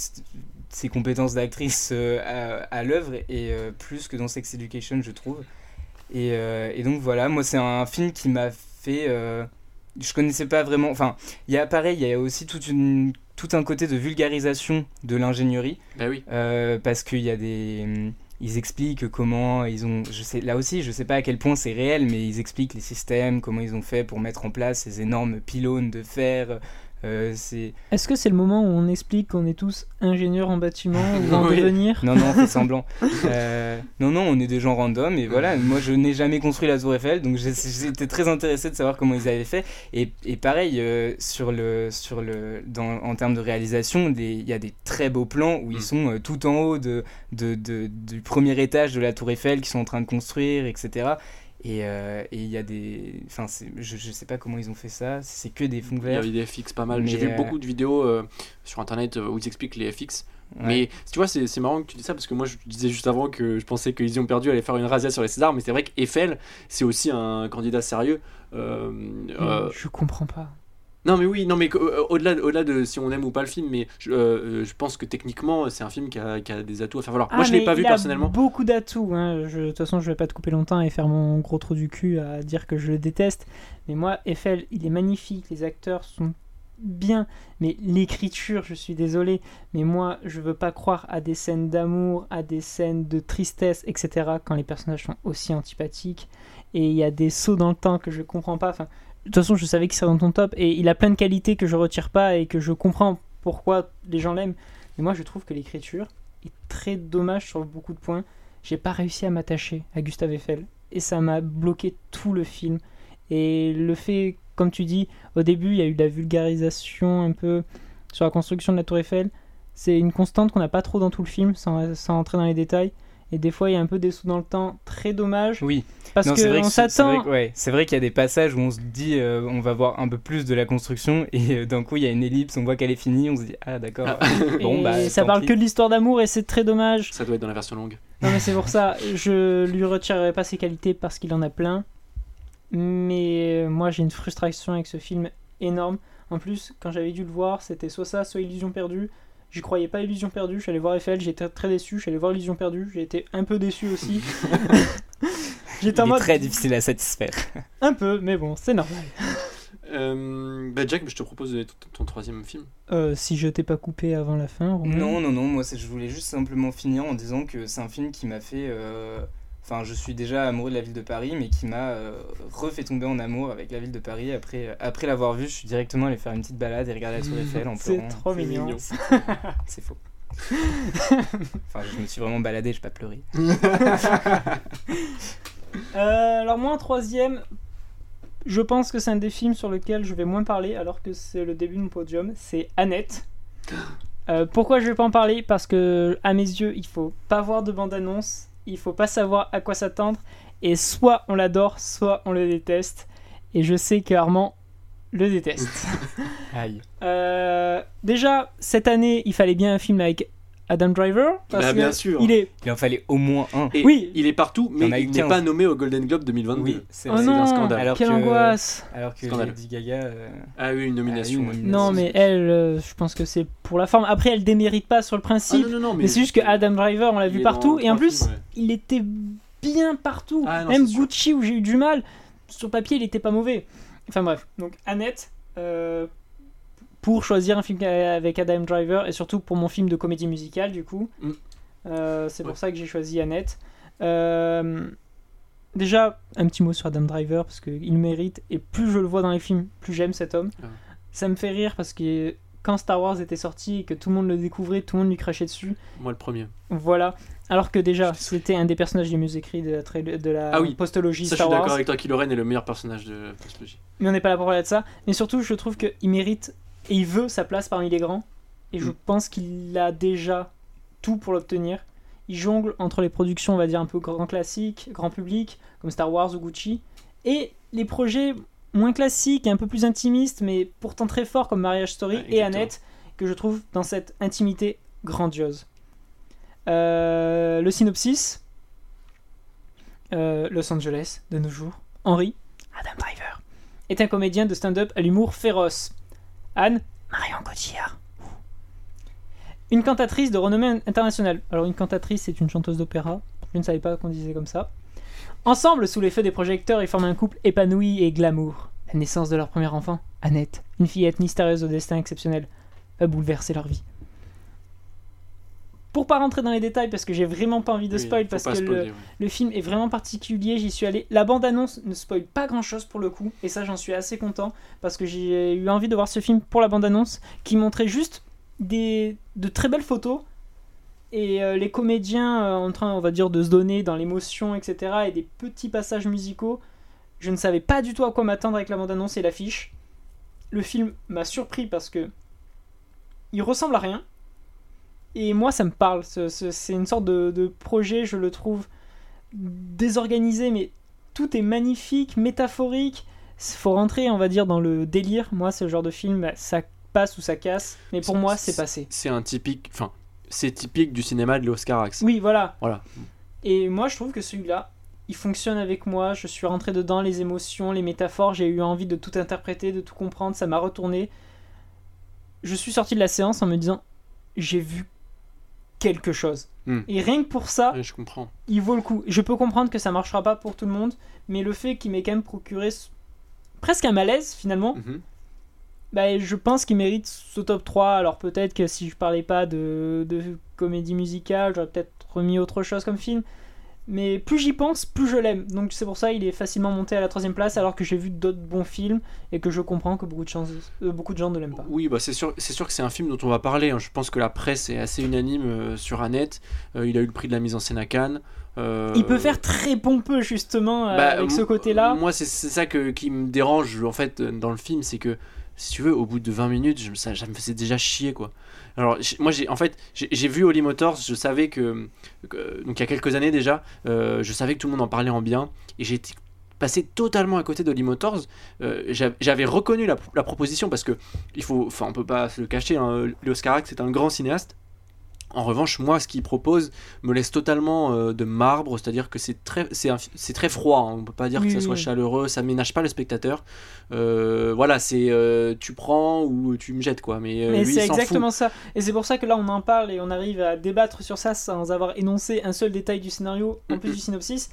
ses compétences d'actrice à, à l'œuvre et plus que dans Sex Education, je trouve. Et, et donc voilà, moi c'est un film qui m'a fait. je connaissais pas vraiment. Enfin, il y a pareil, il y a aussi toute une, tout un côté de vulgarisation de l'ingénierie. Bah oui. Euh, parce qu'il y a des hum, ils expliquent comment ils ont je sais là aussi je sais pas à quel point c'est réel mais ils expliquent les systèmes comment ils ont fait pour mettre en place ces énormes pylônes de fer euh, c'est Est-ce que c'est le moment où on explique qu'on est tous ingénieurs en bâtiment ou en Oui. devenir non non on fait semblant Euh, non non on est des gens random et voilà moi je n'ai jamais construit la tour Eiffel donc j'étais très intéressé de savoir comment ils avaient fait et, et pareil euh, sur le sur le dans, en termes de réalisation il y a des très beaux plans où Mm. ils sont euh, tout en haut de, de, de- du premier étage de la tour Eiffel qui sont en train de construire etc et euh, et il y a des enfin je, je sais pas comment ils ont fait ça c'est que des fonds Il y verts avait des FX pas mal. J'ai vu euh, beaucoup de vidéos euh, sur internet où ils expliquent les FX. Ouais. Mais tu vois, c'est c'est marrant que tu dis ça parce que moi je disais juste avant que je pensais qu'ils ont perdu allait faire une razzia sur les Césars, mais c'est vrai qu'Eiffel c'est aussi un candidat sérieux. Euh, euh, Je comprends pas. Non mais oui, non mais euh, au-delà au-delà de si on aime ou pas le film, mais je, euh, je pense que techniquement c'est un film qui a, qui a des atouts à faire valoir. moi Ah, je l'ai pas vu personnellement. beaucoup d'atouts. hein. De toute façon, je vais pas te couper longtemps et faire mon gros trou du cul à dire que je le déteste. Mais moi, Eiffel, il est magnifique. Les acteurs sont bien. Mais l'écriture, je suis désolé. Mais moi, je veux pas croire à des scènes d'amour, à des scènes de tristesse, etc. quand les personnages sont aussi antipathiques. Et il y a des sauts dans le temps que je comprends pas. Enfin, de toute façon, je savais qu'il serait dans ton top. Et il a plein de qualités que je retire pas et que je comprends pourquoi les gens l'aiment. Mais moi, je trouve que l'écriture est très dommage sur beaucoup de points. J'ai pas réussi à m'attacher à Gustave Eiffel et ça m'a bloqué tout le film. Et le fait, comme tu dis, au début, il y a eu de la vulgarisation un peu sur la construction de la Tour Eiffel. C'est une constante qu'on n'a pas trop dans tout le film, sans, sans entrer dans les détails. Et des fois, il y a un peu des sous dans le temps, très dommage. oui Parce Non, vrai que c'est- vrai s'attend. que- ouais, c'est vrai qu'il y a des passages où on se dit euh, on va voir un peu plus de la construction et euh, d'un coup il y a une ellipse, on voit qu'elle est finie, on se dit ah d'accord. Ah. bon et bah ça parle pis. que de l'histoire d'amour et c'est très dommage. Ça doit être dans la version longue. Non mais c'est pour ça, je lui retirerai pas ses qualités parce qu'il en a plein. Mais euh, moi j'ai une frustration avec ce film énorme. En plus, quand j'avais dû le voir, c'était soit ça, soit Illusion perdue. J'y croyais pas Illusion perdue, je suis allé voir Eiffel, j'étais très déçu, je suis allé voir Illusion perdue, j'ai été un peu déçu aussi. j'étais en Il est mode très difficile à satisfaire. un peu, mais bon, c'est normal. Euh, bah Jack, je te propose ton, ton troisième film. Euh, si je t'ai pas coupé avant la fin, Romain. Non non non, moi je voulais juste simplement finir en disant que c'est un film qui m'a fait euh, Enfin, je suis déjà amoureux de la ville de Paris, mais qui m'a euh, refait tomber en amour avec la ville de Paris. Après, après l'avoir vu, je suis directement allé faire une petite balade et regarder la Tour Eiffel en C'est pleurant. trop C'est mignon. mignon. C'est- C'est faux. enfin, je me suis vraiment baladé, j'ai pas pleuré. Euh, alors moi en troisième, je pense que c'est un des films sur lequel je vais moins parler alors que c'est le début de mon podium, c'est Annette. Euh, pourquoi je vais pas en parler? Parce que à mes yeux, il faut pas voir de bande-annonce, il faut pas savoir à quoi s'attendre, et soit on l'adore, soit on le déteste. Et je sais que Armand le déteste. Aïe. Euh, déjà, cette année, il fallait bien un film avec Adam Driver. Parce Bah, que bien sûr. Il est. Il en fallait au moins un. Et Oui. il est partout, mais Il a eu n'est 15. pas nommé au Golden Globe 2022. Oui, c'est Oh un scandale. Alors quelle que- angoisse Alors que Scandale. Lady Gaga. euh, Ah oui, une nomination. Ah, une nomination. Non, mais elle, euh, je pense que c'est pour la forme. Après, elle démérite pas sur le Ah, principe. non, non, non, mais c'est juste que Adam Driver, on l'a vu partout. Et en plus, films, ouais. il était bien partout. Ah, non, Même sûr. Gucci, où j'ai eu du mal, sur papier, il était pas mauvais. Enfin bref, donc Annette, euh, pour choisir un film avec Adam Driver, et surtout pour mon film de comédie musicale, du coup, Mm. euh, c'est pour ça que j'ai choisi Annette. Euh, déjà, un petit mot sur Adam Driver, parce qu'il mérite, et plus je le vois dans les films, plus j'aime cet homme. Ah. Ça me fait rire parce que quand Star Wars était sorti et que tout le monde le découvrait, tout le monde lui crachait dessus. Moi, le premier. Voilà. Alors que déjà, c'était un des personnages les mieux écrits de la, de la Ah oui. postologie Ça, je Star suis d'accord avec toi. Kylo Ren est le meilleur personnage de Postlogie. Mais on n'est pas là pour parler de ça. Mais surtout, je trouve qu'il mérite et il veut sa place parmi les grands. Et je Mm. pense qu'il a déjà tout pour l'obtenir. Il jongle entre les productions, on va dire, un peu grand classique, grand public, comme Star Wars ou Gucci, et les projets moins classiques et un peu plus intimistes, mais pourtant très forts, comme Marriage Story Ouais, et. Annette, que je trouve dans cette intimité grandiose. Euh, le synopsis Euh, Los Angeles, de nos jours. Henry, Adam Driver, est un comédien de stand-up à l'humour féroce. Anne, Marion Cotillard. Une cantatrice de renommée internationale. Alors une cantatrice, c'est une chanteuse d'opéra. Je ne savais pas qu'on disait comme ça. Ensemble, sous l'effet des projecteurs, ils forment un couple épanoui et glamour. La naissance de leur premier enfant, Annette, une fillette mystérieuse au destin exceptionnel, va bouleverser leur vie. Pour pas rentrer dans les détails, parce que j'ai vraiment pas envie de spoil, parce que le film est vraiment particulier, j'y suis allé. La bande-annonce ne spoil pas grand-chose pour le coup, et ça j'en suis assez content, parce que j'ai eu envie de voir ce film pour la bande-annonce, qui montrait juste des, de très belles photos, et euh, les comédiens euh, en train, on va dire, de se donner dans l'émotion, etc., et des petits passages musicaux. Je ne savais pas du tout à quoi m'attendre avec la bande-annonce et l'affiche. Le film m'a surpris parce que il ressemble à rien. Et moi, ça me parle. Ce- ce- C'est une sorte de, de projet, je le trouve désorganisé, mais tout est magnifique, métaphorique. Il faut rentrer, on va dire, dans le délire. Moi, ce genre de film, bah, ça passe ou ça casse. Mais pour moi, c'est passé. C'est un typique. Enfin, c'est typique du cinéma de l'Oscar Axe. Oui, voilà. Voilà. Et moi, je trouve que celui-là, il fonctionne avec moi. Je suis rentré dedans, les émotions, les métaphores. J'ai eu envie de tout interpréter, de tout comprendre. Ça m'a retourné. Je suis sorti de la séance en me disant j'ai vu quelque chose. Hmm. Et rien que pour ça, Ouais, je comprends. il vaut le coup. Je peux comprendre que ça marchera pas pour tout le monde, mais le fait qu'il m'ait quand même procuré ce- presque un malaise finalement, bah, je pense qu'il mérite ce top 3. Alors peut-être que si je parlais pas de, de comédie musicale, j'aurais peut-être remis autre chose comme film. Mais plus j'y pense, plus je l'aime. Donc c'est pour ça qu'il est facilement monté à la troisième place, alors que j'ai vu d'autres bons films et que je comprends que beaucoup de, chance- euh, beaucoup de gens ne l'aiment pas. Oui, bah c'est sûr, c'est sûr que c'est un film dont on va parler. hein. Je pense que la presse est assez unanime euh, sur Annette. Euh, il a eu le prix de la mise en scène à Cannes. Il peut faire très pompeux justement bah, avec ce côté-là. Moi, c'est ça que, qui me dérange en fait dans le film, c'est que si tu veux, au bout de 20 minutes, je, ça, ça me faisait déjà chier quoi. Alors, moi, j'ai en fait, j'ai vu Holly Motors, je savais que, donc il y a quelques années déjà, euh, je savais que tout le monde en parlait en bien, et j'ai passé totalement à côté d'Holly Motors. Euh, j'av- J'avais reconnu la, proposition parce que il faut, enfin, on peut pas se le cacher. Hein, Léo Scarax, c'est un grand cinéaste. En revanche, moi, ce qu'il propose me laisse totalement euh, de marbre, c'est-à-dire que c'est très, c'est très froid. hein. On peut pas dire Oui, que ça soit oui. chaleureux, ça ménage pas le spectateur. Euh, voilà, c'est euh, tu prends ou tu me jettes quoi. Mais, c'est fout. exactement ça. Et c'est pour ça que là, on en parle et on arrive à débattre sur ça sans avoir énoncé un seul détail du scénario, en plus du synopsis.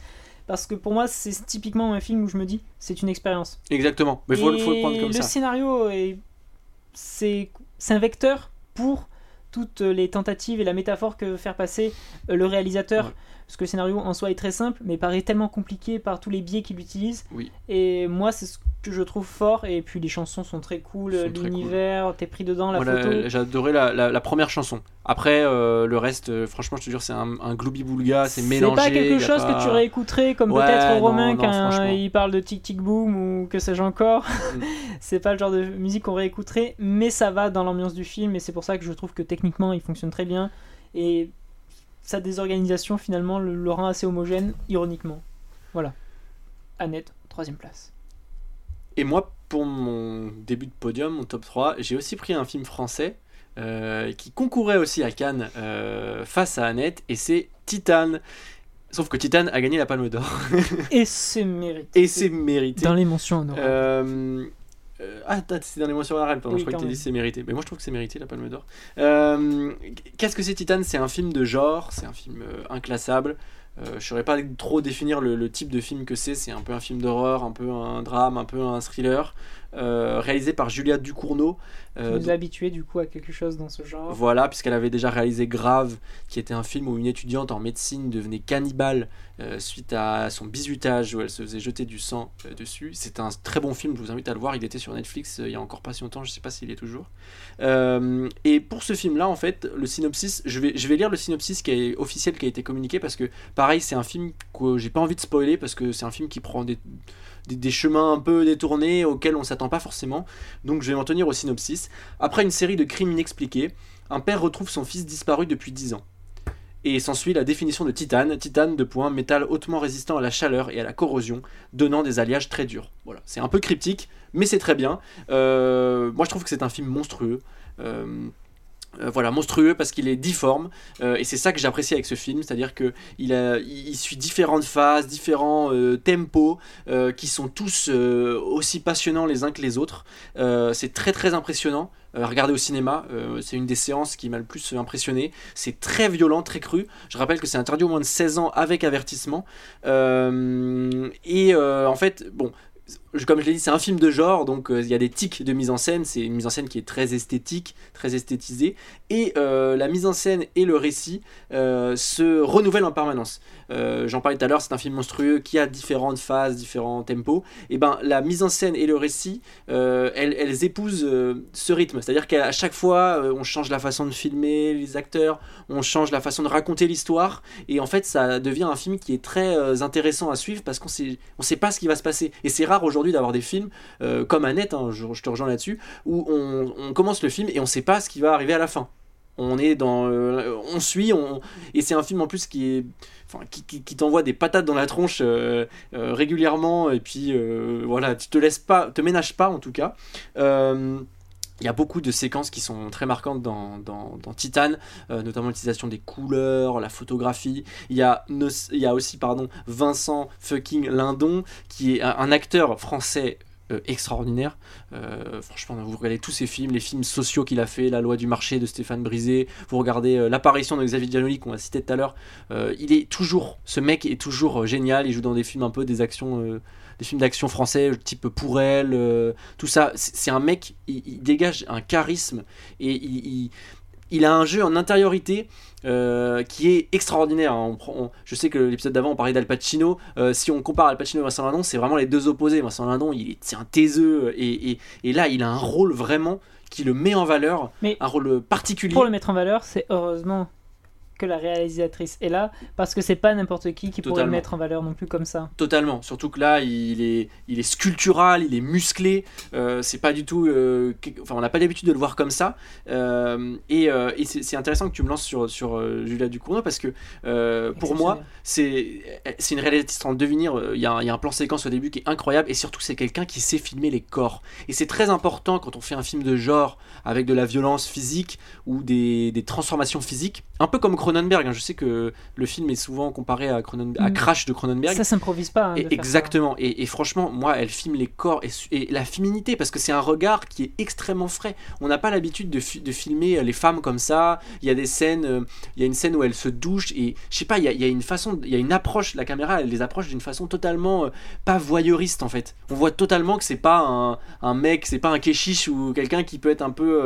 Parce que pour moi, c'est typiquement un film où je me dis, c'est une expérience. Exactement. Mais faut, Et faut le prendre comme le ça. scénario, est... c'est c'est un vecteur pour toutes les tentatives et la métaphore que veut faire passer euh, le réalisateur. Ouais. Parce que le scénario en soi est très simple, mais paraît tellement compliqué par tous les biais qu'il utilise. Oui. Et moi, c'est ce que je trouve fort. Et puis les chansons sont très cool, l'univers, t'es pris dedans, la Voilà, photo. J'ai adoré la, la- la première chanson. Après, euh, le reste, euh, franchement, je te jure, c'est un, un c'est mélangé. pas quelque chose pas- que tu réécouterais comme Ouais, peut-être Romain quand il parle de Tic Tic Boom ou que sais-je encore. Mm. c'est pas le genre de musique qu'on réécouterait, mais ça va dans l'ambiance du film et c'est pour ça que je trouve que techniquement il fonctionne très bien et sa désorganisation finalement le, le rend assez homogène, ironiquement. Voilà. Annette, troisième place. Et moi, pour mon début de podium, mon top 3, j'ai aussi pris un film français euh, qui concourait aussi à Cannes euh, face à Annette, et c'est Titane. Sauf que Titane a gagné la Palme d'Or. Et c'est mérité. et c'est mérité. dans les mentions honorables. Euh, euh, ah, c'est dans l'émotion orale, pardon, Oui, je crois que t'as dit c'est mérité. Mais moi je trouve que c'est mérité la Palme d'Or. Qu'est-ce que c'est Titane? C'est un film de genre, c'est un film inclassable. Je ne saurais pas trop définir le, le type de film que c'est. C'est un peu un film d'horreur, un peu un drame, un peu un thriller. Euh, réalisé par Julia Ducournau. Euh, nous habitué du coup à quelque chose dans ce genre. Voilà, puisqu'elle avait déjà réalisé Grave, qui était un film où une étudiante en médecine devenait cannibale euh, suite à son bizutage où elle se faisait jeter du sang euh, dessus. C'est un très bon film, je vous invite à le voir. Il était sur Netflix il y a encore pas si longtemps, je sais pas s'il est toujours. et pour ce film-là, en fait, le synopsis, je vais, je vais lire le synopsis qui est officiel qui a été communiqué parce que, pareil, c'est un film que j'ai pas envie de spoiler parce que c'est un film qui prend des des, chemins un peu détournés auxquels on s'attend pas forcément. Donc je vais m'en tenir au synopsis. Après une série de crimes inexpliqués, un père retrouve son fils disparu depuis 10 ans. Et s'ensuit la définition de titane, titane de point, métal hautement résistant à la chaleur et à la corrosion, donnant des alliages très durs. Voilà, c'est un peu cryptique, mais c'est très bien. Euh, moi je trouve que c'est un film monstrueux. Euh, euh, voilà, monstrueux parce qu'il est difforme euh, et c'est ça que j'apprécie avec ce film, c'est-à-dire que il, suit différentes phases, différents euh, tempos qui sont tous aussi passionnants les uns que les autres. c'est très très impressionnant. Regardez au cinéma, c'est une des séances qui m'a le plus impressionné. C'est très violent, très cru. Je rappelle que c'est interdit au moins de 16 ans avec avertissement. et en fait, bon, comme je l'ai dit, c'est un film de genre, donc euh, il y a des tics de mise en scène. C'est une mise en scène qui est très esthétique, très esthétisée. Et euh, la mise en scène et le récit euh, se renouvellent en permanence. J'en parlais tout à l'heure, c'est un film monstrueux qui a différentes phases, différents tempos. Et ben la mise en scène et le récit, elles, épousent ce rythme. C'est-à-dire qu'à chaque fois, on change la façon de filmer les acteurs, on change la façon de raconter l'histoire. Et en fait, ça devient un film qui est très intéressant à suivre parce qu'on sait, sait pas ce qui va se passer. Et c'est rare aujourd'hui d'avoir des films euh, comme Annette, hein, je, te rejoins là-dessus, où on, commence le film et on sait pas ce qui va arriver à la fin. On est dans, euh, on suit, et c'est un film en plus qui est, enfin, qui, t'envoie des patates dans la tronche euh, régulièrement et puis voilà, tu te laisses pas, te ménages pas en tout cas. Il y a beaucoup de séquences qui sont très marquantes dans, dans, Titan, notamment l'utilisation des couleurs, la photographie. Il y a, il y a aussi pardon, Vincent fucking Lindon, qui est un, acteur français euh, extraordinaire. Euh, franchement, vous regardez tous ses films, les films sociaux qu'il a fait, La loi du marché de Stéphane Brisé, vous regardez euh, l'apparition de Xavier Giannoli qu'on a cité tout à l'heure. il est toujours, ce mec est toujours génial. Il joue dans des films un peu des actions des films d'action français, type Pour elle, euh, tout ça. C'est un mec, il, dégage un charisme et il, il, a un jeu en intériorité. Euh, qui est extraordinaire. Hein. je sais que l'épisode d'avant on parlait d'Al Pacino. Euh, si on compare Al Pacino et Vincent Lindon, c'est vraiment les deux opposés. Vincent Lindon, il est, un taiseux et, et, là il a un rôle vraiment qui le met en valeur, Mais un rôle particulier. Pour le mettre en valeur, c'est heureusement que la réalisatrice est là, parce que c'est pas n'importe qui qui pourrait le mettre en valeur non plus comme ça. Totalement, surtout que là, il est, il est sculptural, il est musclé, euh, c'est pas du tout... Euh, enfin, on n'a pas l'habitude de le voir comme ça, euh, et, et c'est intéressant que tu me lances sur, sur Julia Ducournau, parce que pour moi, c'est une réalisatrice en devenir, il y, a, y, a un plan séquence au début qui est incroyable, et surtout c'est quelqu'un qui sait filmer les corps. Et c'est très important quand on fait un film de genre, avec de la violence physique, ou des, des transformations physiques, un peu comme Cronenberg. Hein. Je sais que le film est souvent comparé à, à mm. Crash de Cronenberg. Ça s'improvise pas. Hein, et, exactement. Et, franchement, moi, elle filme les corps et, la féminité parce que c'est un regard qui est extrêmement frais. On n'a pas l'habitude de, filmer les femmes comme ça. Il y a des scènes, euh, il y a une scène où elle se douche et je sais pas, il y, a, une façon, il y a une approche. La caméra, elle les approche d'une façon totalement euh, pas voyeuriste en fait. On voit totalement que c'est pas un, un mec, c'est pas un kéchiche ou quelqu'un qui peut être un peu,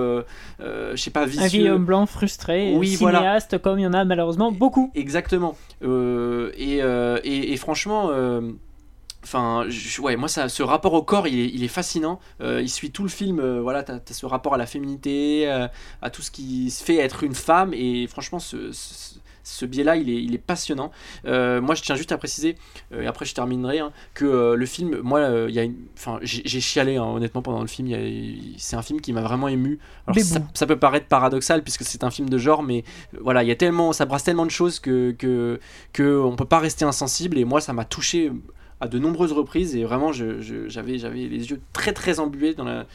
euh, je sais pas, vicieux. Un vieil homme blanc frustré, oui, cinéaste comme il y en malheureusement beaucoup. Exactement. Euh, euh, et, et, franchement. Euh, enfin, ouais, moi, ça, ce rapport au corps, il est, fascinant. il suit tout le film. voilà, t'as as ce rapport à la féminité, à tout ce qui se fait être une femme. Et franchement, ce biais-là, il est, il est passionnant. Euh, moi, je tiens juste à préciser, euh, et après je terminerai, hein, que euh, le film, moi, il y a enfin, j'ai chialé hein, honnêtement pendant le film. C'est un film qui m'a vraiment ému. Alors, ça, peut paraître paradoxal puisque c'est un film de genre, mais voilà, il y a tellement, ça brasse tellement de choses que que, que on peut pas rester insensible. Et moi, ça m'a touché à de nombreuses reprises et vraiment, j'avais j'avais les yeux très très embués dans la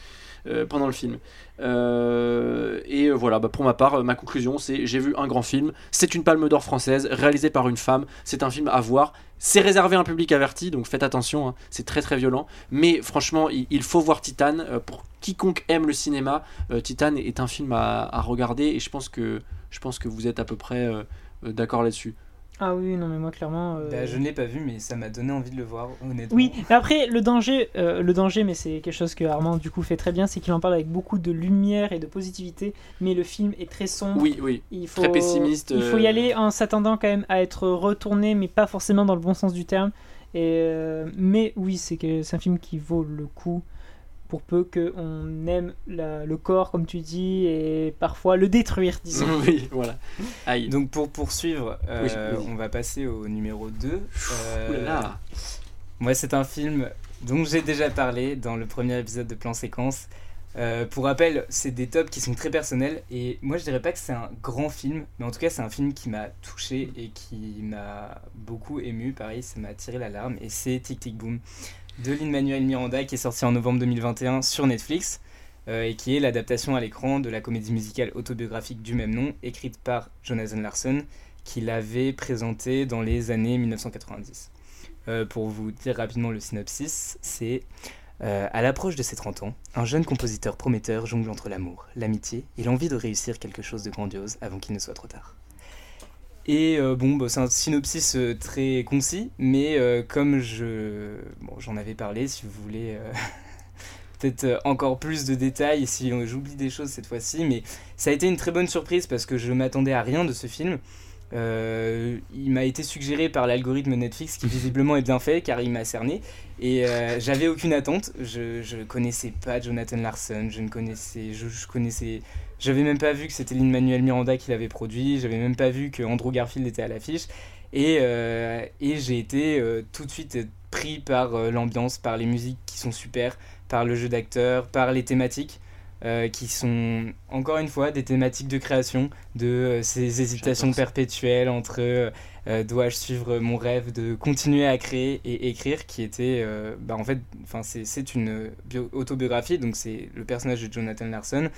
pendant le film. Euh, et voilà, bah, pour ma part, ma conclusion, c'est j'ai vu un grand film. C'est une Palme d'Or française, réalisée par une femme. C'est un film à voir. C'est réservé à un public averti, donc faites attention. Hein. c'est très très violent. Mais franchement, il, faut voir Titan. Euh, pour quiconque aime le cinéma, Titan est un film à, regarder. Et je pense que je pense que vous êtes à peu près d'accord là-dessus. Ah oui, non, mais moi, clairement. euh, Bah, je ne l'ai pas vu, mais ça m'a donné envie de le voir, honnêtement. Oui, mais après, le danger, euh, le danger, mais c'est quelque chose que Armand, du coup, fait très bien, c'est qu'il en parle avec beaucoup de lumière et de positivité, mais le film est très sombre. Oui, oui. Il faut, Très pessimiste, Il faut y euh. aller en s'attendant quand même à être retourné, mais pas forcément dans le bon sens du terme. Et, euh, mais oui, c'est que c'est un film qui vaut le coup pour peu qu'on aime la- le corps, comme tu dis, et parfois le détruire, disons. oui, voilà. Aïe. Donc pour poursuivre, euh, Oui, on va passer au numéro 2. Ouh là là. Moi, c'est un film dont j'ai déjà parlé dans le premier épisode de Plan Séquence. Euh, pour rappel, c'est des tops qui sont très personnels et moi je dirais pas que c'est un grand film, mais en tout cas c'est un film qui m'a touché et qui m'a beaucoup ému. Pareil, ça m'a tiré la larme et c'est Tic Tic Boom de Lin-Manuel Miranda qui est sorti en novembre 2021 sur Netflix euh, et qui est l'adaptation à l'écran de la comédie musicale autobiographique du même nom écrite par Jonathan Larson qui l'avait présentée dans les années 1990. Euh, pour vous dire rapidement le synopsis, c'est euh, à l'approche de ses 30 ans, un jeune compositeur prometteur jongle entre l'amour, l'amitié et l'envie de réussir quelque chose de grandiose avant qu'il ne soit trop tard. Et euh, bon, bah, c'est un synopsis euh, très concis, mais euh, comme je, bon, j'en avais parlé, si vous voulez peut-être encore plus de détails, si j'oublie des choses cette fois-ci, mais ça a été une très bonne surprise parce que je m'attendais à rien de ce film. Il m'a été suggéré par l'algorithme Netflix qui visiblement est bien fait car il m'a cerné et j'avais aucune attente. Je, je connaissais pas Jonathan Larson, je ne connaissais, je, je connaissais, j'avais même pas vu que c'était Lin-Manuel Miranda qui l'avait produit, j'avais même pas vu que Andrew Garfield était à l'affiche et, euh, et j'ai été euh, tout de suite pris par euh, l'ambiance, par les musiques qui sont super, par le jeu d'acteur, par les thématiques. qui sont encore une fois des thématiques de création, de ces hésitations perpétuelles entre dois-je suivre mon rêve de continuer à créer et écrire, qui était, bah, en fait, c'est une bio- autobiographie, donc c'est le personnage de Jonathan Larson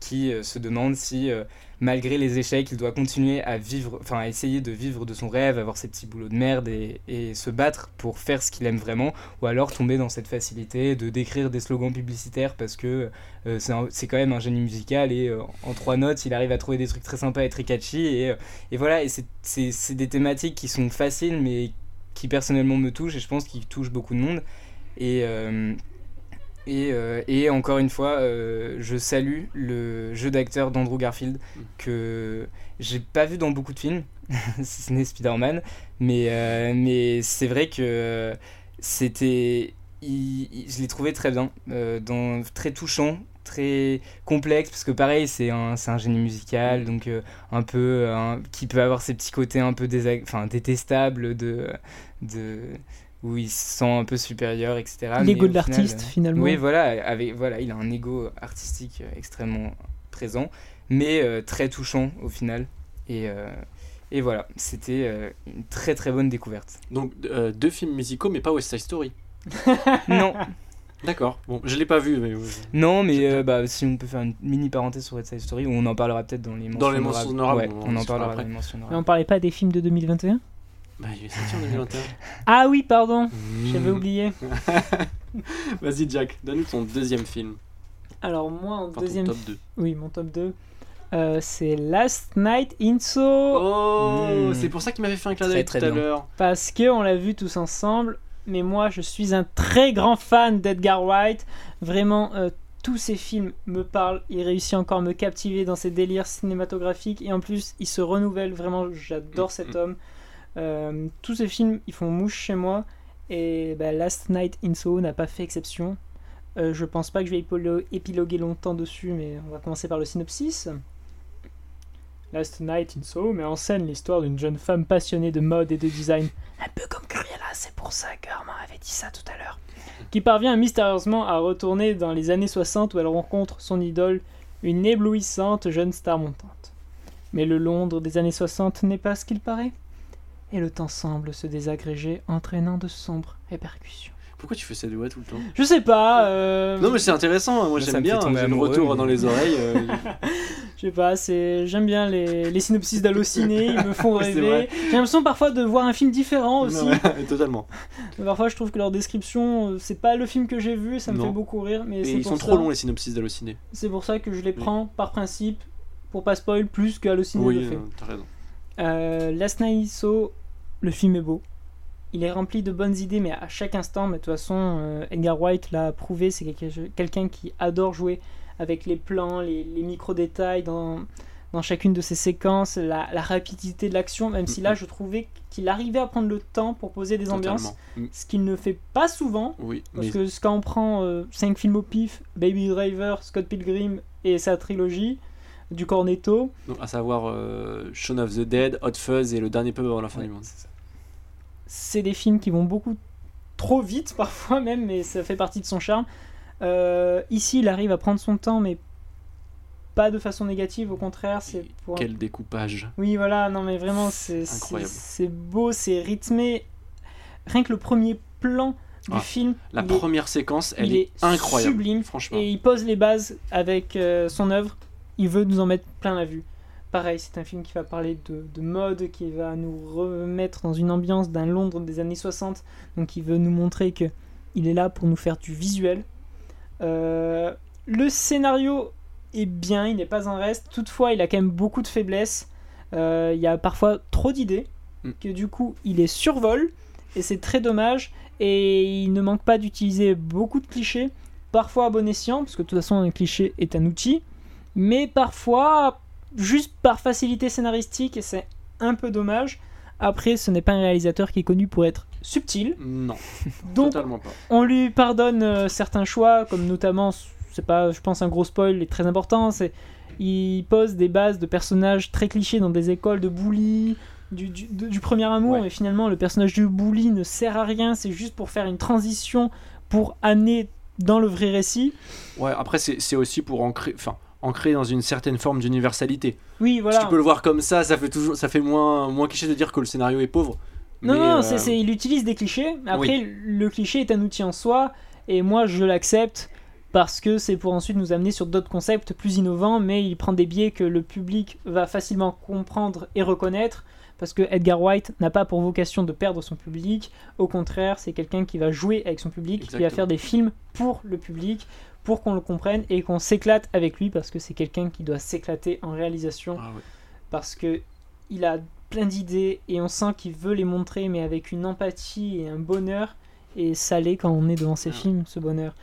qui euh, se demande si, euh, malgré les échecs, il doit continuer à vivre, enfin à essayer de vivre de son rêve, avoir ses petits boulots de merde et, se battre pour faire ce qu'il aime vraiment, ou alors tomber dans cette facilité de décrire des slogans publicitaires parce que euh, c'est quand même un génie musical et euh, en trois notes, il arrive à trouver des trucs très sympas et très catchy et, et voilà, et c'est- des thématiques qui sont faciles mais qui personnellement me touchent et je pense qu'ils touchent beaucoup de monde. Et, et, euh, et encore une fois, euh, je salue le jeu d'acteur d'Andrew Garfield que j'ai pas vu dans beaucoup de films, si ce n'est Spider-Man, mais, euh, mais c'est vrai que c'était. je l'ai trouvé très bien, dans, très touchant, très complexe, parce que pareil, c'est un, génie musical, donc euh, un peu. qui peut avoir ses petits côtés un peu enfin, détestables de. de où il se sent un peu supérieur, etc. L'ego de l'artiste, euh, finalement. oui, voilà, avec, voilà, il a un ego artistique euh, extrêmement présent, mais euh, très touchant au final. Et, euh, et voilà, c'était euh, une très très bonne découverte. Donc, euh, deux films musicaux, mais pas West Side Story. non, D'accord. Bon, je l'ai pas vu, mais. non, mais euh, bah, si on peut faire une mini parenthèse sur West Side Story, on en parlera peut-être dans les mentions Dans les mentions honorables, Ouais, on en on en parlera après. dans les mentions Mais on honorables. parlait pas des films de 2021 Bah, il est sorti en 2021. Ah oui, pardon, j'avais Mmh. oublié. Vas-y, Jack, donne-nous ton deuxième film. Alors moi, en Enfin, ton deuxième... top 2. Oui, mon top 2. euh, c'est Last Night in Soho. Oh, Mmh. c'est pour ça qu'il m'avait fait un clin d'œil tout à l'heure. Parce que on l'a vu tous ensemble. Mais moi, je suis un très grand fan d'Edgar Wright. Vraiment, euh, tous ses films me parlent. Il réussit encore à me captiver dans ses délires cinématographiques. Et en plus, il se renouvelle. Vraiment, j'adore cet Mhm. homme. Euh, tous ces films, ils font mouche chez moi. Et bah, Last Night in Soho n'a pas fait exception. Euh, je pense pas que je vais épiloguer- longtemps dessus, mais on va commencer par le synopsis. Last Night in Soho met en scène l'histoire d'une jeune femme passionnée de mode et de design, un peu comme Cruella, c'est pour ça que Armand avait dit ça tout à l'heure, qui parvient mystérieusement à retourner dans les années 60 où elle rencontre son idole, une éblouissante jeune star montante. Mais le Londres des années 60 n'est pas ce qu'il paraît, et le temps semble se désagréger, entraînant de sombres répercussions. Pourquoi tu fais cette voix tout le temps? Je sais pas, euh, Non, mais c'est intéressant, hein, moi ça j'aime bien, tomber j'ai le retour mais- dans les oreilles. euh, Je sais pas, c'est j'aime bien les, les synopsis d'Allociné, ils me font rêver. J'ai l'impression parfois de voir un film différent aussi. ouais, totalement. Parfois, je trouve que leur description, euh, c'est pas le film que j'ai vu, ça me Non. fait beaucoup rire. Mais ils pour sont ça- trop longs les synopsis d'Allociné. C'est pour ça que je les Oui. prends par principe, pour pas spoil plus que Allociné Oui, le fait. euh, t'as raison. Euh, Last Night in Soho le film est beau. Il est rempli de bonnes idées, mais à chaque instant. Mais de toute façon, euh, Edgar Wright l'a prouvé. C'est quelqu'un qui adore jouer avec les plans, les, les micro-détails dans, dans chacune de ses séquences, la, la rapidité de l'action. Même si là, je trouvais qu'il arrivait à prendre le temps pour poser des ambiances. Totalement. Mm. Ce qu'il ne fait pas souvent. Oui, Parce mais que quand on prend 5 films au pif, Baby Driver, Scott Pilgrim et sa trilogie du Cornetto, à savoir euh, Shaun of the Dead, Hot Fuzz et le dernier pub avant la fin Ouais, du monde. c'est des films qui vont beaucoup trop vite parfois même, mais ça fait partie de son charme. Euh, ici, il arrive à prendre son temps, mais pas de façon négative, au contraire, c'est pour... Quel découpage. Oui, voilà, non mais vraiment, c'est beau, c'est rythmé. Rien que le premier plan du Ah, film, La est- première séquence, elle est incroyable. sublime. Franchement. et il pose les bases avec euh, son œuvre. Il veut nous en mettre plein la vue. Pareil, c'est un film qui va parler de, de mode, qui va nous remettre dans une ambiance d'un Londres des années 60. Donc il veut nous montrer que il est là pour nous faire du visuel. Euh, le scénario est bien, il n'est pas un reste. Toutefois, il a quand même beaucoup de faiblesses. Euh, il y a parfois trop d'idées, Mm. que du coup, il est survol. Et c'est très dommage. Et il ne manque pas d'utiliser beaucoup de clichés parfois à bon escient, parce que de toute façon un cliché est un outil, mais parfois juste par facilité scénaristique, et c'est un peu dommage. Après, ce n'est pas un réalisateur qui est connu pour être subtil, Non, donc totalement pas. on lui pardonne euh, certains choix, comme notamment, c'est pas, je pense, un gros spoil est très important, c'est il pose des bases de personnages très clichés dans des écoles de bully, du, du, premier amour, mais finalement le personnage du bully ne sert à rien, c'est juste pour faire une transition pour amener dans le vrai récit. Ouais, après, c'est c'est aussi pour ancrer, enfin, ancrer dans une certaine forme d'universalité. Oui, voilà. Si tu peux le voir comme ça, ça fait toujours, ça fait moins, moins cliché de dire que le scénario est pauvre. Non, Mais, non, euh, c'est, c'est- il utilise des clichés. Après, le cliché est un outil en soi, et moi je l'accepte parce que c'est pour ensuite nous amener sur d'autres concepts plus innovants, mais il prend des biais que le public va facilement comprendre et reconnaître. Parce que Edgar White n'a pas pour vocation de perdre son public, au contraire, c'est quelqu'un qui va jouer avec son public, qui va faire des films pour le public, pour qu'on le comprenne et qu'on s'éclate avec lui, parce que c'est quelqu'un qui doit s'éclater en réalisation. Ah parce que il a plein d'idées et on sent qu'il veut les montrer mais avec une empathie et un bonheur. Et ça l'est quand on est devant ces Ah. films ce bonheur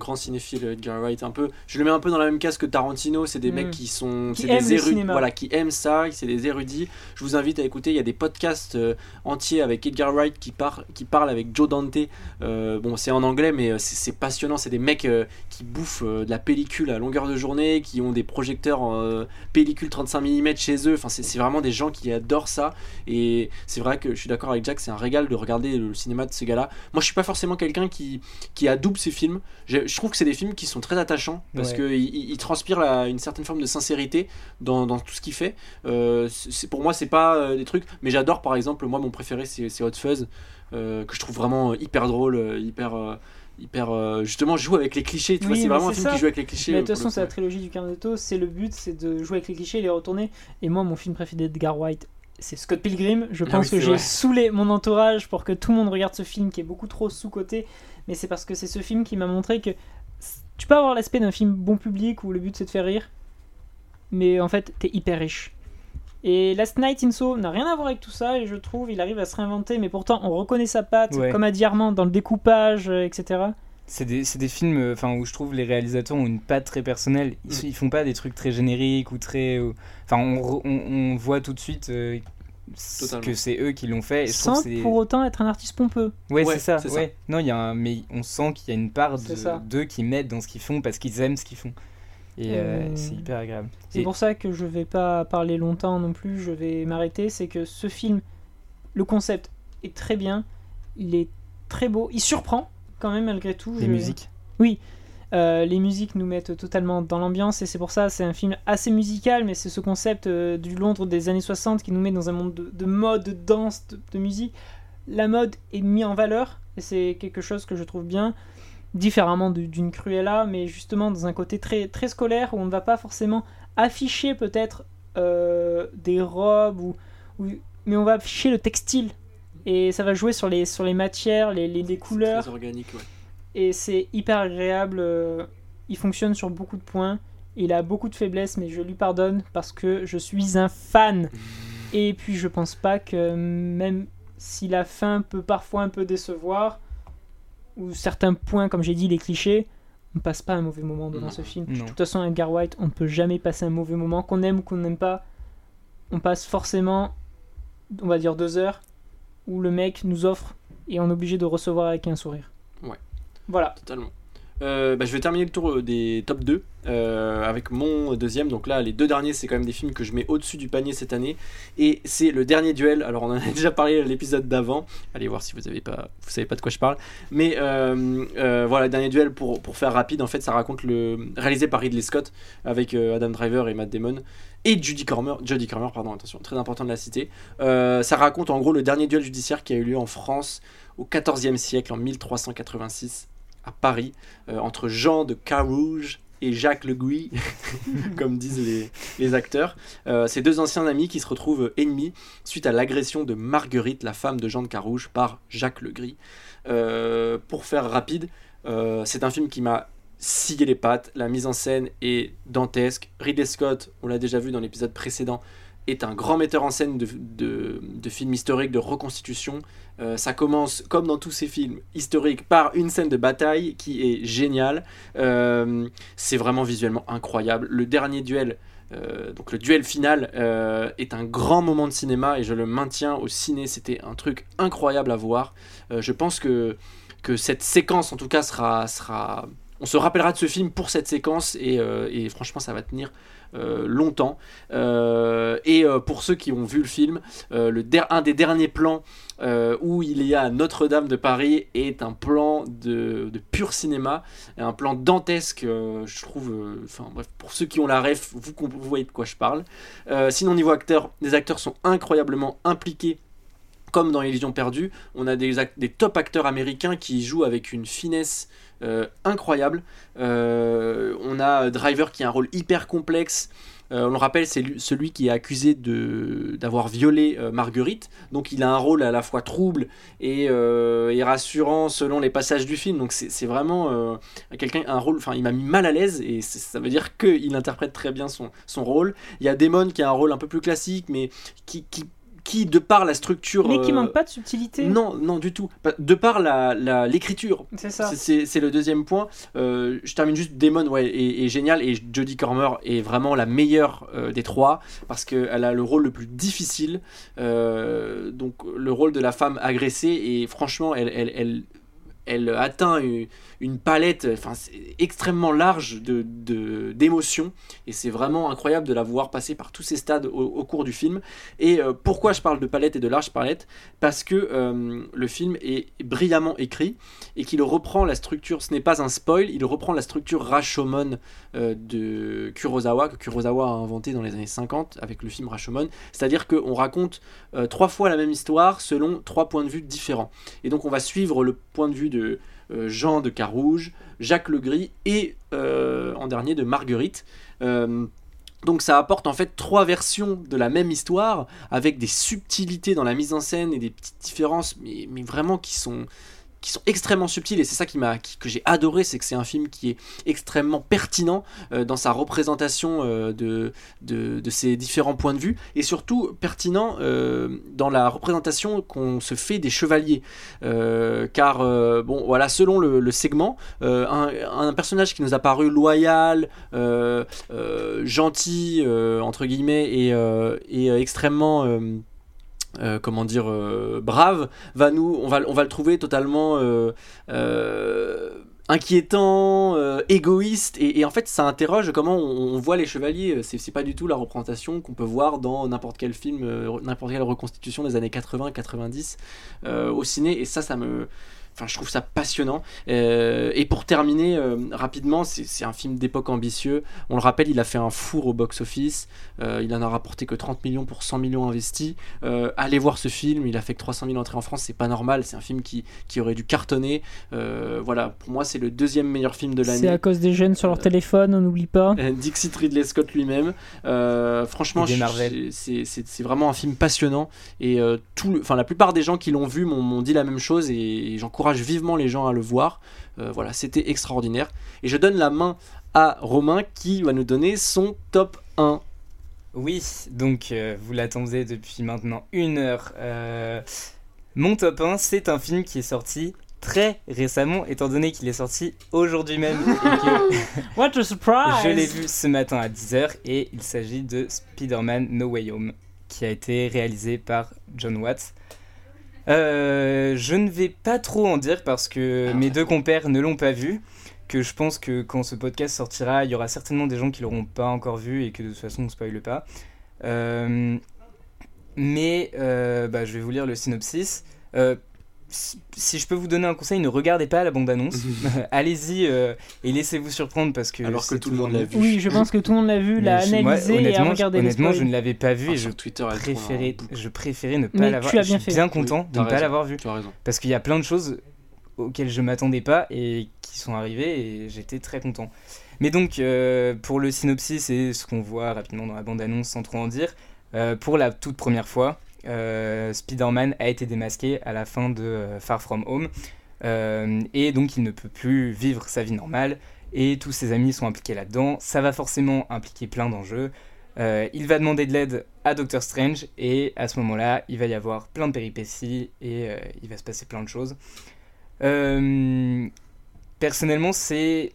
Grand cinéphile Edgar Wright, un peu. Je le mets un peu dans la même case que Tarantino. C'est des Mm. mecs qui sont, Qui des érudits, voilà, qui aiment ça. C'est des érudits. Je vous invite à écouter. Il y a des podcasts euh, entiers avec Edgar Wright qui parle, qui parle avec Joe Dante. Euh, bon, c'est en anglais, mais euh, c'est passionnant. C'est des mecs euh, qui bouffent de la pellicule à longueur de journée, qui ont des projecteurs en pellicule 35 mm chez eux. Enfin, c'est c'est vraiment des gens qui adorent ça. Et c'est vrai que je suis d'accord avec Jack. C'est un régal de regarder le cinéma de ces gars-là. Moi, je suis pas forcément quelqu'un qui qui adoube ces films. Je, je trouve que c'est des films qui sont très attachants parce Ouais. que il, il- il transpire la- une certaine forme de sincérité dans, dans tout ce qu'il fait. Euh, c'est pour moi, c'est pas euh, des trucs, mais j'adore par exemple. Moi, mon préféré, c'est c'est Hot Fuzz euh, que je trouve vraiment hyper drôle, hyper hyper euh, justement joue avec les clichés. Tu Oui, vois, c'est vraiment un c'est film ça. qui joue avec les clichés. mais de toute façon c'est la trilogie du Carnetto c'est le but c'est de jouer avec les clichés et les retourner et moi mon film préféré d'Edgar White c'est Scott Pilgrim je Ah pense oui, que j'ai vrai. saoulé mon entourage pour que tout le monde regarde ce film qui est beaucoup trop sous-coté mais c'est parce que c'est ce film qui m'a montré que tu peux avoir l'aspect d'un film bon public où le but c'est de faire rire mais en fait t'es hyper riche et Last Night in Soho n'a rien à voir avec tout ça et je trouve il arrive à se réinventer mais pourtant on reconnaît sa patte Ouais. comme a dit Armand dans le découpage euh, etc C'est des, films euh, enfin, où je trouve les réalisateurs ont une patte très personnelle. Ils, Mm. ils font pas des trucs très génériques ou très. euh, Enfin, on, re- on, on voit tout de suite euh, Totalement. que c'est eux qui l'ont fait. Et sans pour autant être un artiste pompeux Ouais, Ouais, c'est ça. c'est ça. ouais. Non, il y a un... mais on sent qu'il y a une part C'est de- ça. d'eux qui mettent dans ce qu'ils font parce qu'ils aiment ce qu'ils font. Et euh, Euh, c'est hyper agréable. C'est Et- pour ça que je vais pas parler longtemps non plus, je vais m'arrêter. C'est que ce film, le concept est très bien, il est très beau, il surprend quand même malgré tout. Les Je- musiques. Euh, les musiques nous mettent totalement dans l'ambiance et c'est pour ça c'est un film assez musical, mais c'est ce concept euh, du Londres des années 60 qui nous met dans un monde de, de mode, de danse, de, de musique. La mode est mise en valeur et c'est quelque chose que je trouve bien, différemment d'une Cruella, mais justement dans un côté très, très scolaire où on ne va pas forcément afficher peut-être euh, des robes, ou, ou- mais on va afficher le textile. Et ça va jouer sur les, sur les matières, les, les, les couleurs. Très organique, ouais. Et c'est hyper agréable. euh, Il fonctionne sur beaucoup de points. Il a beaucoup de faiblesses, mais je lui pardonne parce que je suis un fan. Et puis je pense pas que même si la fin peut parfois un peu décevoir, ou certains points, comme j'ai dit, les clichés, on passe pas un mauvais moment devant Non. ce film. Non. De toute façon, Edgar White, on ne peut jamais passer un mauvais moment, qu'on aime ou qu'on n'aime pas. On passe forcément, on va dire deux heures, où le mec nous offre et on est obligé de recevoir avec un sourire. Voilà. Totalement. Euh, bah, je vais terminer le tour euh, des top 2 euh, avec mon deuxième. Donc là, les deux derniers, c'est quand même des films que je mets au-dessus du panier cette année. Et c'est le dernier duel. Alors, on en a déjà parlé à l'épisode d'avant. Allez voir si vous avez pas, vous savez pas de quoi je parle. Mais euh, voilà, dernier duel pour, pour faire rapide. En fait, ça raconte le réalisé par Ridley Scott avec Adam Driver et Matt Damon et Judy Cormer. Jodie Cormer, pardon, attention, très important de la citer. Ça raconte en gros le dernier duel judiciaire qui a eu lieu en France au XIVe siècle, en 1386, à Paris, euh, entre Jean de Carouge et Jacques Le Gouy, comme disent les, les acteurs. Euh, ces deux anciens amis qui se retrouvent ennemis suite à l'agression de Marguerite, la femme de Jean de Carouge, par Jacques Le Gris. Euh, pour faire rapide, euh, c'est un film qui m'a scié les pattes. La mise en scène est dantesque. Ridley Scott, on l'a déjà vu dans l'épisode précédent, est un grand metteur en scène de, de- films historiques, de reconstitution. Euh, ça commence, comme dans tous ces films historiques, par une scène de bataille qui est géniale. Euh, c'est vraiment visuellement incroyable. Le dernier duel, euh, donc le duel final, est un grand moment de cinéma et je le maintiens au ciné. C'était un truc incroyable à voir. Je pense que, que cette séquence, en tout cas, sera, sera. On se rappellera de ce film pour cette séquence et, et franchement, ça va tenir longtemps. Euh, et euh, pour ceux qui ont vu le film, euh, le un des derniers plans euh, où il y a Notre-Dame de Paris est un plan de, de pur cinéma, un plan dantesque, euh, je trouve. euh, Enfin bref, pour ceux qui ont la ref, vous, vous voyez de quoi je parle. Euh, sinon, niveau acteurs, les acteurs sont incroyablement impliqués. Comme dans Illusion perdue, on a des, des top acteurs américains qui jouent avec une finesse euh, incroyable. Euh, on a Driver qui a un rôle hyper complexe. Euh, on le rappelle, c'est lui- celui qui est accusé d'avoir violé euh, Marguerite. Donc il a un rôle à la fois trouble et, euh, et rassurant selon les passages du film. Donc c'est vraiment euh, quelqu'un un rôle. Enfin, il m'a mis mal à l'aise et ça veut dire qu'il interprète très bien son, son rôle. Il y a Damon qui a un rôle un peu plus classique, mais qui, qui de par la structure. Mais qui euh, manque pas de subtilité. Non, non du tout. De par la la- l'écriture, C'est ça. c'est- le deuxième point. Euh, je termine juste. Damon ouais, est, est génial et Jodie Cormer est vraiment la meilleure euh, des trois parce qu'elle a le rôle le plus difficile. Euh, donc le rôle de la femme agressée et franchement, elle, elle, elle, elle atteint une, palette extrêmement large de- d'émotions et c'est vraiment incroyable de la voir passer par tous ces stades au, cours du film. Et euh, pourquoi je parle de palette et de large palette? Parce que euh, le film est brillamment écrit et qu'il reprend la structure, ce n'est pas un spoil, il reprend la structure Rashomon euh, de Kurosawa, que Kurosawa a inventé dans les années 50 avec le film Rashomon, c'est-à-dire qu'on raconte trois fois la même histoire selon trois points de vue différents. Et donc on va suivre le point de vue de euh, Jean de Carouge, Jacques Legris et euh, en dernier de Marguerite. Euh, donc ça apporte en fait trois versions de la même histoire avec des subtilités dans la mise en scène et des petites différences, mais, mais vraiment qui sont qui sont extrêmement subtiles et c'est ça qui m'a que j'ai adoré c'est que c'est un film qui est extrêmement pertinent euh, dans sa représentation euh, de, de, ces différents points de vue et surtout pertinent euh, dans la représentation qu'on se fait des chevaliers. Car bon voilà selon le, segment un, personnage qui nous a paru loyal gentil entre guillemets et, extrêmement euh, comment dire euh, brave va nous on va le trouver totalement euh, inquiétant, égoïste, et, et en fait ça interroge comment on, voit les chevaliers. C'est pas du tout la représentation qu'on peut voir dans n'importe quel film, n'importe quelle reconstitution des années 80-90 euh, au ciné, et ça, ça me. Enfin, je trouve ça passionnant. Euh, et pour terminer euh, rapidement, c'est c'est un film d'époque ambitieux. On le rappelle, il a fait un four au box-office. Euh, il en a rapporté que 30 millions pour 100 millions investis. Euh, allez voir ce film. Il a fait que 300 000 entrées en France. C'est pas normal. C'est un film qui, qui aurait dû cartonner. Euh, voilà, pour moi, c'est le deuxième meilleur film de C'est l'année. à cause des jeunes sur leur téléphone, on n'oublie pas. Dixit Ridley Scott lui-même. Euh, franchement, c'est c'est- c'est vraiment un film passionnant. Et euh, tout le- enfin, la plupart des gens qui l'ont vu m'ont m'ont dit la même chose. Et, j'encourage vivement les gens à le voir. Euh, voilà, c'était extraordinaire. Et je donne la main à Romain qui va nous donner son top 1. Oui, donc euh, vous l'attendez depuis maintenant une heure. Euh, Mon top 1, c'est un film qui est sorti très récemment, étant donné qu'il est sorti aujourd'hui même. What a surprise Je l'ai vu ce matin à 10h et il s'agit de Spider-Man No Way Home, qui a été réalisé par John Watts. Euh, je ne vais pas trop en dire parce que mes deux compères ne l'ont pas vu. Que je pense que quand ce podcast sortira, il y aura certainement des gens qui l'auront pas encore vu et que de toute façon on ne spoile pas. Euh, mais euh, bah, je vais vous lire le synopsis. Euh, si je peux vous donner un conseil, ne regardez pas la bande-annonce. Allez-y euh, et laissez-vous surprendre parce que. Alors que tout le monde l'a vu. Oui, je pense que tout le monde l'a vu, l'a analysé et a regardé Honnêtement, je ne l'avais pas vu Ah, et sur je Twitter, préférais, je préférais ne pas Mais l'avoir. Je bien suis fait. bien Oui, content de ne pas l'avoir vu Tu as raison. parce qu'il y a plein de choses auxquelles je m'attendais pas et qui sont arrivées et j'étais très content. Mais donc, euh, pour le synopsis et ce qu'on voit rapidement dans la bande-annonce sans trop en dire, euh, pour la toute première fois, euh, Spider-Man a été démasqué à la fin de euh, Far From Home euh, et donc il ne peut plus vivre sa vie normale et tous ses amis sont impliqués là-dedans. Ça va forcément impliquer plein d'enjeux. Il va demander de l'aide à Doctor Strange et à ce moment-là, il va y avoir plein de péripéties et il va se passer plein de choses. Personnellement, c'est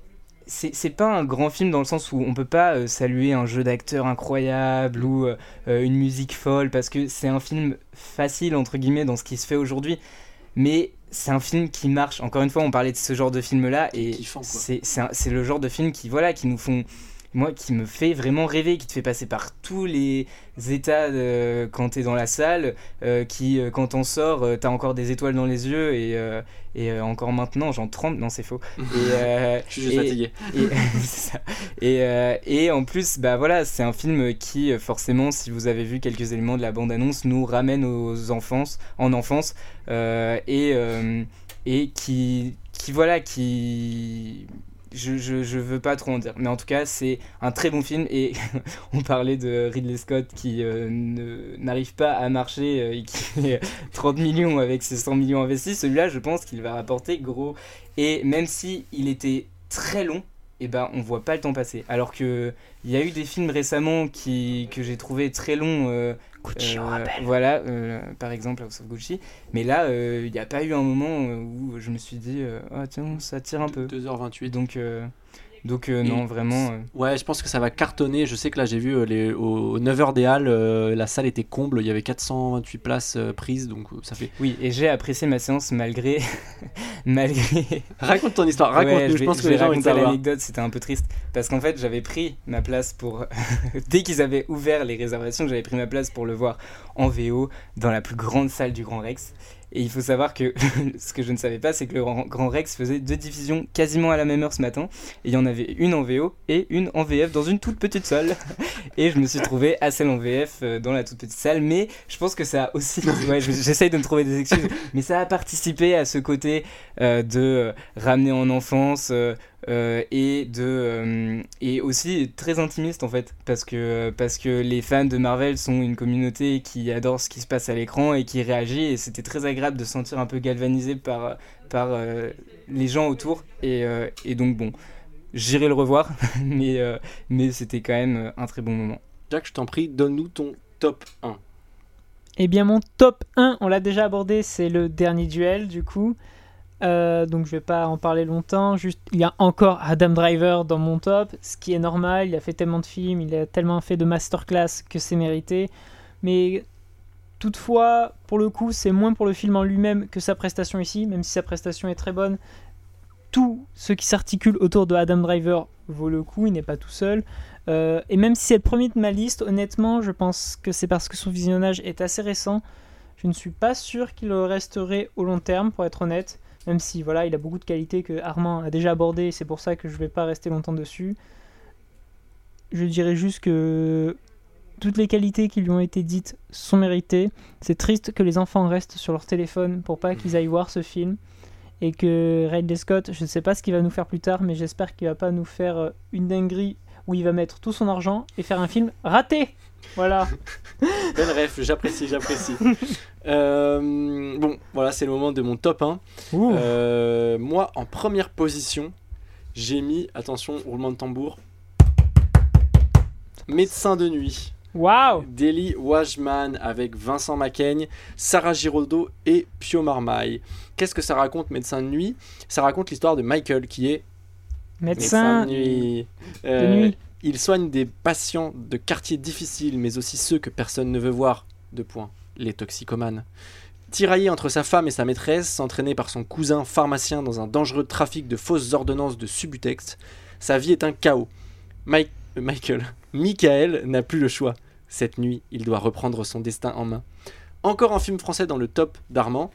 c'est pas un grand film dans le sens où on peut pas euh, saluer un jeu d'acteur incroyable ou euh, euh, une musique folle parce que c'est un film facile entre guillemets dans ce qui se fait aujourd'hui. Mais c'est un film qui marche. Encore une fois on parlait de ce genre de film là et c'est le genre de film qui voilà qui nous font moi qui me fait vraiment rêver qui te fait passer par tous les états quand t'es dans la salle euh, qui euh, quand on sort euh, t'as encore des étoiles dans les yeux et, et encore maintenant j'en tremble non c'est faux et, Je suis juste et- fatigué. et. Et, en plus, bah voilà, c'est un film qui, forcément, si vous avez vu quelques éléments de la bande-annonce, nous ramène aux enfances, en enfance, et, et qui, qui, voilà, qui... Je, je, veux pas trop en dire, mais en tout cas, c'est un très bon film. Et on parlait de Ridley Scott qui euh, n'arrive pas à marcher euh, et qui fait 30 millions avec ses 100 millions investis. Celui-là, je pense qu'il va rapporter gros. Et même si il était très long, et ben on voit pas le temps passer. Alors que il y a eu des films récemment qui que j'ai trouvé très longs. euh, Gucci euh, rappelle. voilà, euh, par exemple House of Gucci. Mais là, euh, il n'y a pas eu un moment où je me suis dit, euh, ah tiens, ça tire un peu. 2h28. Donc, euh, donc euh, non, vraiment. euh, Ouais, je pense que ça va cartonner. Je sais que là, j'ai vu euh, les, au 9h des Halles, euh, la salle était comble. Il y avait 428 places prises, donc ça fait. Oui, et j'ai apprécié ma séance malgré. malgré. Raconte ton histoire, raconte-nous. Ouais, je, vais- pense que vais les gens l'anecdote, c'était un peu triste. Parce qu'en fait, j'avais pris ma place pour. Dès qu'ils avaient ouvert les réservations, j'avais pris ma place pour le voir en VO dans la plus grande salle du Grand Rex. Et il faut savoir que ce que je ne savais pas, c'est que le Grand Rex faisait deux diffusions quasiment à la même heure ce matin. Et il y en avait une en VO et une en VF dans une toute petite salle. Et je me suis trouvé à celle en VF euh, dans la toute petite salle. Mais je pense que ça a aussi. Ouais, je- j'essaye de me trouver des excuses. Mais ça a participé à ce côté euh, de euh, ramener en enfance. euh, euh, et de euh, et aussi très intimiste en fait parce que parce que les fans de Marvel sont une communauté qui adore ce qui se passe à l'écran et qui réagit et c'était très agréable de se sentir un peu galvanisé par par euh, les gens autour et, euh, et donc bon j'irai le revoir mais euh, mais c'était quand même un très bon moment Jack, je t'en prie, donne-nous ton top 1. Eh bien, mon top 1, on l'a déjà abordé, c'est le dernier duel, du coup. Euh, donc, je vais pas en parler longtemps. Juste, il y a encore Adam Driver dans mon top, ce qui est normal. Il a fait tellement de films, il a tellement fait de masterclass que c'est mérité. Mais toutefois, pour le coup, c'est moins pour le film en lui-même que sa prestation ici, même si sa prestation est très bonne. Tout ce qui s'articule autour de Adam Driver vaut le coup, il n'est pas tout seul. Euh, et même si c'est le premier de ma liste, honnêtement, je pense que c'est parce que son visionnage est assez récent. Je ne suis pas sûr qu'il resterait au long terme, pour être honnête. Même si voilà, il a beaucoup de qualités que Armand a déjà abordées, c'est pour ça que je ne vais pas rester longtemps dessus. Je dirais juste que toutes les qualités qui lui ont été dites sont méritées. C'est triste que les enfants restent sur leur téléphone pour pas qu'ils aillent voir ce film. Et que Ridley Scott, je ne sais pas ce qu'il va nous faire plus tard, mais j'espère qu'il va pas nous faire euh, une dinguerie où il va mettre tout son argent et faire un film raté. Voilà. Belle ref, j'apprécie, j'apprécie. Euh, bon, voilà, c'est le moment de mon top 1. Ouh. Euh, moi, en première position, j'ai mis, attention, roulement de tambour, médecin de nuit Waouh Deli Wajman avec Vincent Macaigne, Sarah Giraudot et Pio Marmaille. Qu'est-ce que ça raconte, Médecin de nuit? Ça raconte l'histoire de Michael qui est Médecin de nuit. de Euh, nuit. Il soigne des patients de quartiers difficiles, mais aussi ceux que personne ne veut voir. Deux points. Les toxicomanes. Tiraillé entre sa femme et sa maîtresse, entraîné par son cousin pharmacien dans un dangereux trafic de fausses ordonnances de Subutex, sa vie est un chaos. Mike- euh, Michael, Michael n'a plus le choix. Cette nuit, il doit reprendre son destin en main. Encore un film français dans le top d'Armand,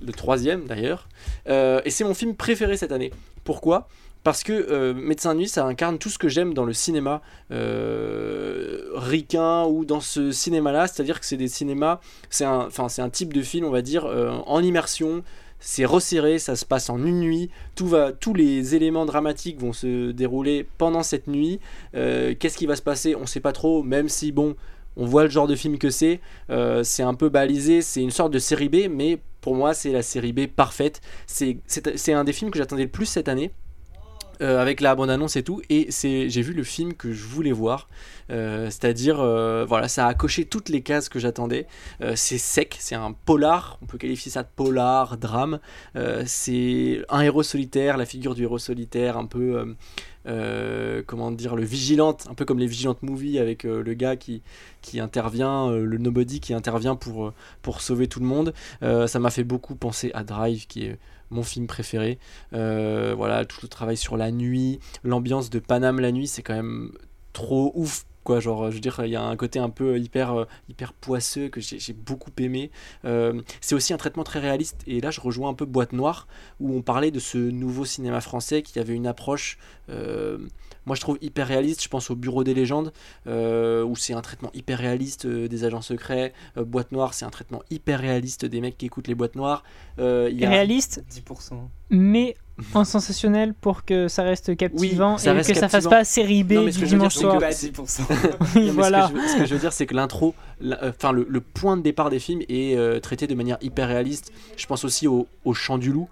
le troisième d'ailleurs, Euh, et c'est mon film préféré cette année. Pourquoi? Parce que euh, Médecin de nuit, ça incarne tout ce que j'aime dans le cinéma euh, ricain ou dans ce cinéma-là, c'est-à-dire que c'est des cinémas, c'est un, un type de film, on va dire, euh, en immersion. C'est resserré, ça se passe en une nuit. Tout va, tous les éléments dramatiques vont se dérouler pendant cette nuit. Euh, Qu'est-ce qui va se passer? On sait pas trop, même si bon, on voit le genre de film que c'est. Euh, c'est un peu balisé, c'est une sorte de série B, mais pour moi, c'est la série B parfaite. C'est un des films que j'attendais le plus cette année. Euh, avec la bande annonce et tout et c'est j'ai vu le film que je voulais voir. Euh, c'est-à-dire euh, voilà ça a coché toutes les cases que j'attendais. C'est sec c'est un polar on peut qualifier ça de polar drame. C'est un héros solitaire la figure du héros solitaire un peu comment dire le vigilante un peu comme les vigilantes movies avec le gars qui qui intervient le nobody qui intervient pour pour sauver tout le monde. Ça m'a fait beaucoup penser à Drive qui est mon film préféré. Euh, voilà tout le travail sur la nuit l'ambiance de Paname la nuit c'est quand même trop ouf quoi. Genre je veux dire il y a un côté un peu hyper euh, hyper poisseux que j'ai beaucoup aimé. Euh, c'est aussi un traitement très réaliste. Et là je rejoins un peu Boîte Noire où on parlait de ce nouveau cinéma français qui avait une approche moi je trouve hyper réaliste je pense au Bureau des légendes euh, où c'est un traitement hyper réaliste euh, des agents secrets Euh, Boîte Noire c'est un traitement hyper réaliste des mecs qui écoutent les boîtes noires Euh, il y a- Réaliste, 10%. mais en sensationnel pour que ça reste captivant ça et que ça fasse captivant. pas série B Non, mais ce du que je veux dire, dimanche c'est soir. que- 10%. Non, mais voilà. Ce que, je, veux- ce que je veux dire, c'est que l'intro, euh, enfin le, le point de départ des films est euh, traité de manière hyper réaliste. Je pense aussi au, au Chant du Loup.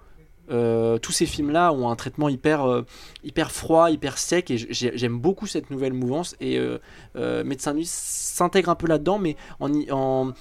Euh, tous ces films-là ont un traitement hyper, euh, hyper froid, hyper sec, et j'ai- j'aime beaucoup cette nouvelle mouvance. Et euh, Médecin de nuit s'intègre un peu là-dedans, mais en, en,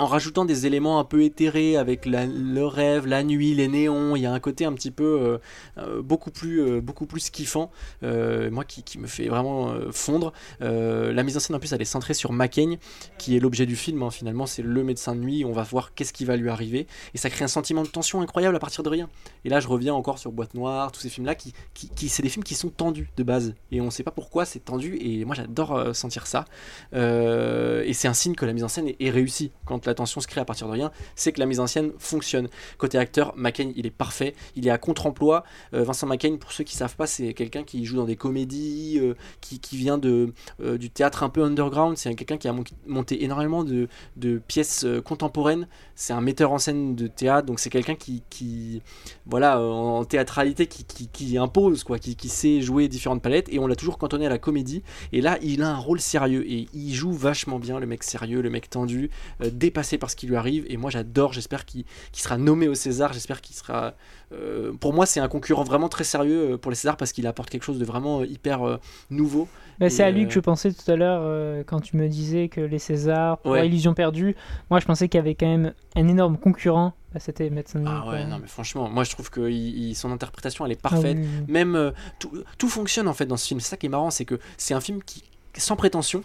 en rajoutant des éléments un peu éthérés avec le rêve, la nuit, les néons. Il y a un côté un petit peu euh, euh, beaucoup plus, euh, beaucoup plus kiffant. Moi, qui, me fait vraiment fondre. La mise en scène en plus elle est centrée sur McCain qui est l'objet du film hein. finalement c'est le médecin de nuit on va voir qu'est-ce qui va lui arriver et ça crée un sentiment de tension incroyable à partir de rien et là je reviens encore sur Boîte Noire tous ces films là qui, qui, c'est des films qui sont tendus de base et on sait pas pourquoi c'est tendu et moi j'adore sentir ça et c'est un signe que la mise en scène est, est réussie quand la tension se crée à partir de rien c'est que la mise en scène fonctionne côté acteur McCain il est parfait il est à contre-emploi Euh, Vincent McCain pour ceux qui savent pas c'est quelqu'un qui joue dans des comédies euh, qui, qui vient de euh, du théâtre un peu underground. C'est quelqu'un qui a mon- monté énormément de, de pièces contemporaines. C'est un metteur en scène de théâtre, donc c'est quelqu'un qui, qui, voilà, en théâtralité, qui, qui, impose, quoi, qui, sait jouer différentes palettes. Et on l'a toujours cantonné à la comédie. Et là, il a un rôle sérieux et il joue vachement bien, le mec sérieux, le mec tendu, euh, dépassé par ce qui lui arrive. Et moi, j'adore. J'espère qu'il sera nommé au César. J'espère qu'il sera. euh, pour moi, c'est un concurrent vraiment très sérieux euh, pour les Césars parce qu'il apporte quelque chose de vraiment euh, hyper euh, nouveau. Bah, c'est à lui que je pensais tout à l'heure quand tu me disais que les Césars pour Ouais. Illusion perdue. Moi, je pensais qu'il y avait quand même un énorme concurrent. Bah, C'était Médecin. Ah quoi. ouais, non, mais franchement, moi je trouve que il- il- son interprétation elle est Ah parfaite. oui, oui, oui. Même euh, tout, tout fonctionne en fait dans ce film. C'est ça qui est marrant, c'est que c'est un film qui sans prétention.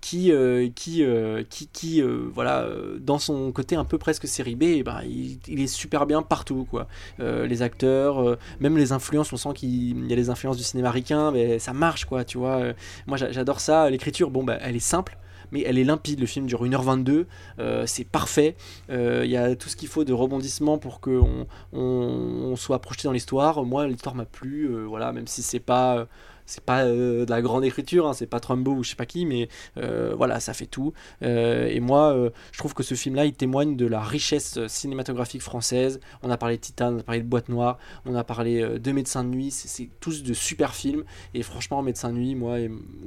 Qui, euh, qui, euh, qui, qui euh, voilà, euh, dans son côté un peu presque série B, eh ben, il, est super bien partout. Quoi. Euh, les acteurs, euh, même les influences, on sent qu'il y a les influences du cinéma ricain, mais ça marche, quoi, tu vois. Euh, Moi j'a- j'adore ça. L'écriture, bon, bah, elle est simple, mais elle est limpide. Le film dure 1h22, euh, c'est parfait. Euh, Il y a tout ce qu'il faut de rebondissement pour qu'on on, soit projeté dans l'histoire. Moi, l'histoire m'a plu, euh, voilà, même si c'est pas. C'est pas euh, de la grande écriture, hein, c'est pas Trumbo ou je sais pas qui, mais euh, voilà, ça fait tout. Euh, et moi, je trouve que ce film-là, il témoigne de la richesse cinématographique française. On a parlé de Titan, on a parlé de Boîte Noire, on a parlé de Médecins de Nuit, c'est- tous de super films. Et franchement, Médecins de Nuit, moi,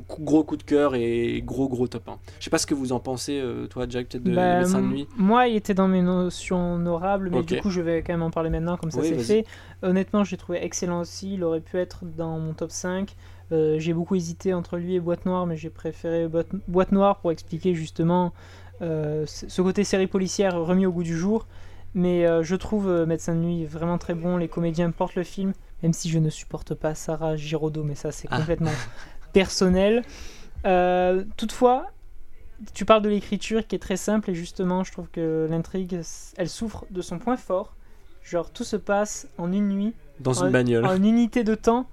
gros coup de cœur et gros gros top 1. Je sais pas ce que vous en pensez, toi, Jack, peut-être de Bah, Médecins de Nuit. Moi, il était dans mes notions honorables, mais du coup, je vais quand même en parler maintenant, comme ça Oui, c'est fait. Honnêtement, j'ai trouvé excellent aussi. Il aurait pu être dans mon top 5. Euh, j'ai beaucoup hésité entre lui et Boîte Noire, mais j'ai préféré Boîte, Boîte Noire pour expliquer justement euh, ce côté série policière remis au goût du jour. Mais euh, je trouve Médecin de nuit vraiment très bon. Les comédiens portent le film, même si je ne supporte pas Sarah Giraudot, mais ça c'est Ah. complètement personnel. Toutefois, tu parles de l'écriture qui est très simple et justement, je trouve que l'intrigue, elle souffre de son point fort. Genre, tout se passe en une nuit, Dans en, une bagnole. en une unité de temps,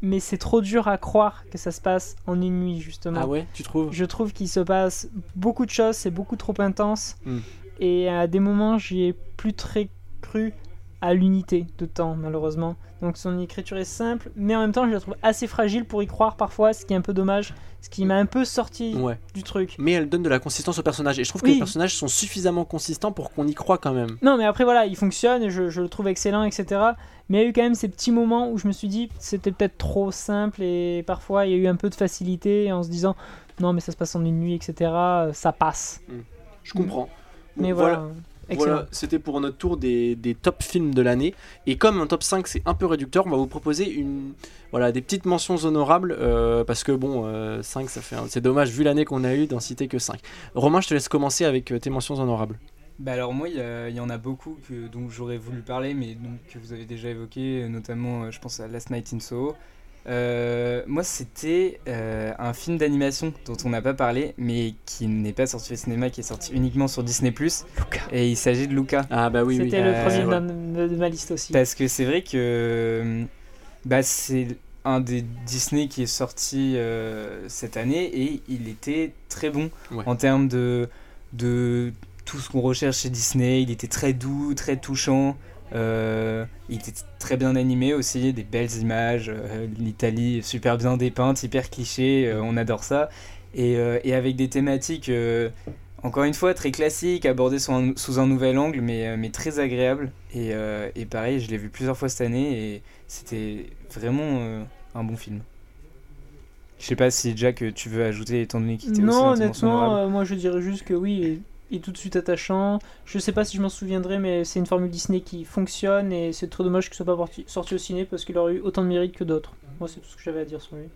mais c'est trop dur à croire que ça se passe en une nuit, justement. Ah ouais, tu trouves? Je trouve qu'il se passe beaucoup de choses, c'est beaucoup trop intense. Hmm. Et à des moments, j'y ai plus très cru à l'unité de temps, malheureusement. Donc son écriture est simple, mais en même temps, je la trouve assez fragile pour y croire parfois, ce qui est un peu dommage, ce qui m'a un peu sorti Ouais. du truc. Mais elle donne de la consistance au personnage. Et je trouve que les personnages sont suffisamment consistants pour qu'on y croit quand même. Non, mais après, voilà, il fonctionne, je, je le trouve excellent, etc. Mais il y a eu quand même ces petits moments où je me suis dit, c'était peut-être trop simple, et parfois, il y a eu un peu de facilité en se disant, non, mais ça se passe en une nuit, etc. Ça passe. Je comprends. Bon, mais voilà. Excellent. Voilà, c'était pour notre tour des, des top films de l'année. Et comme un top 5 c'est un peu réducteur, on va vous proposer une, voilà, des petites mentions honorables. euh, parce que bon, euh, 5 ça fait. un- C'est dommage vu l'année qu'on a eu d'en citer que 5. Romain, je te laisse commencer avec euh, tes mentions honorables. Bah alors moi, il y, a- il y en a beaucoup que, dont j'aurais voulu parler, mais donc, que vous avez déjà évoqué, notamment euh, je pense à Last Night in Soho. Euh, moi, c'était euh, un film d'animation dont on n'a pas parlé, mais qui n'est pas sorti au cinéma, qui est sorti uniquement sur Disney+. Et il s'agit de Luca. Ah bah oui, oui. C'était le Euh, premier de, de ma liste aussi. Parce que c'est vrai que bah, c'est un des Disney qui est sorti euh, cette année et il était très bon Ouais. en termes de, de tout ce qu'on recherche chez Disney. Il était très doux, très touchant. Euh, il était très bien animé aussi, des belles images. euh, L'Italie super bien dépeinte, hyper cliché, euh, on adore ça. Et, et avec des thématiques, encore une fois, très classiques, abordées sous un, sous un nouvel angle, mais, mais très agréables. Et, et pareil, je l'ai vu plusieurs fois cette année et c'était vraiment un bon film. Je sais pas si Jack, tu veux ajouter, étant donné qu'il était aussi Non, honnêtement, moi je dirais juste que oui, est, tout de suite attachant. Je sais pas si je m'en souviendrai, mais c'est une formule Disney qui fonctionne et c'est trop dommage qu'il soit pas sorti au ciné parce qu'il aurait eu autant de mérite que d'autres. Moi, c'est tout ce que j'avais à dire sur lui.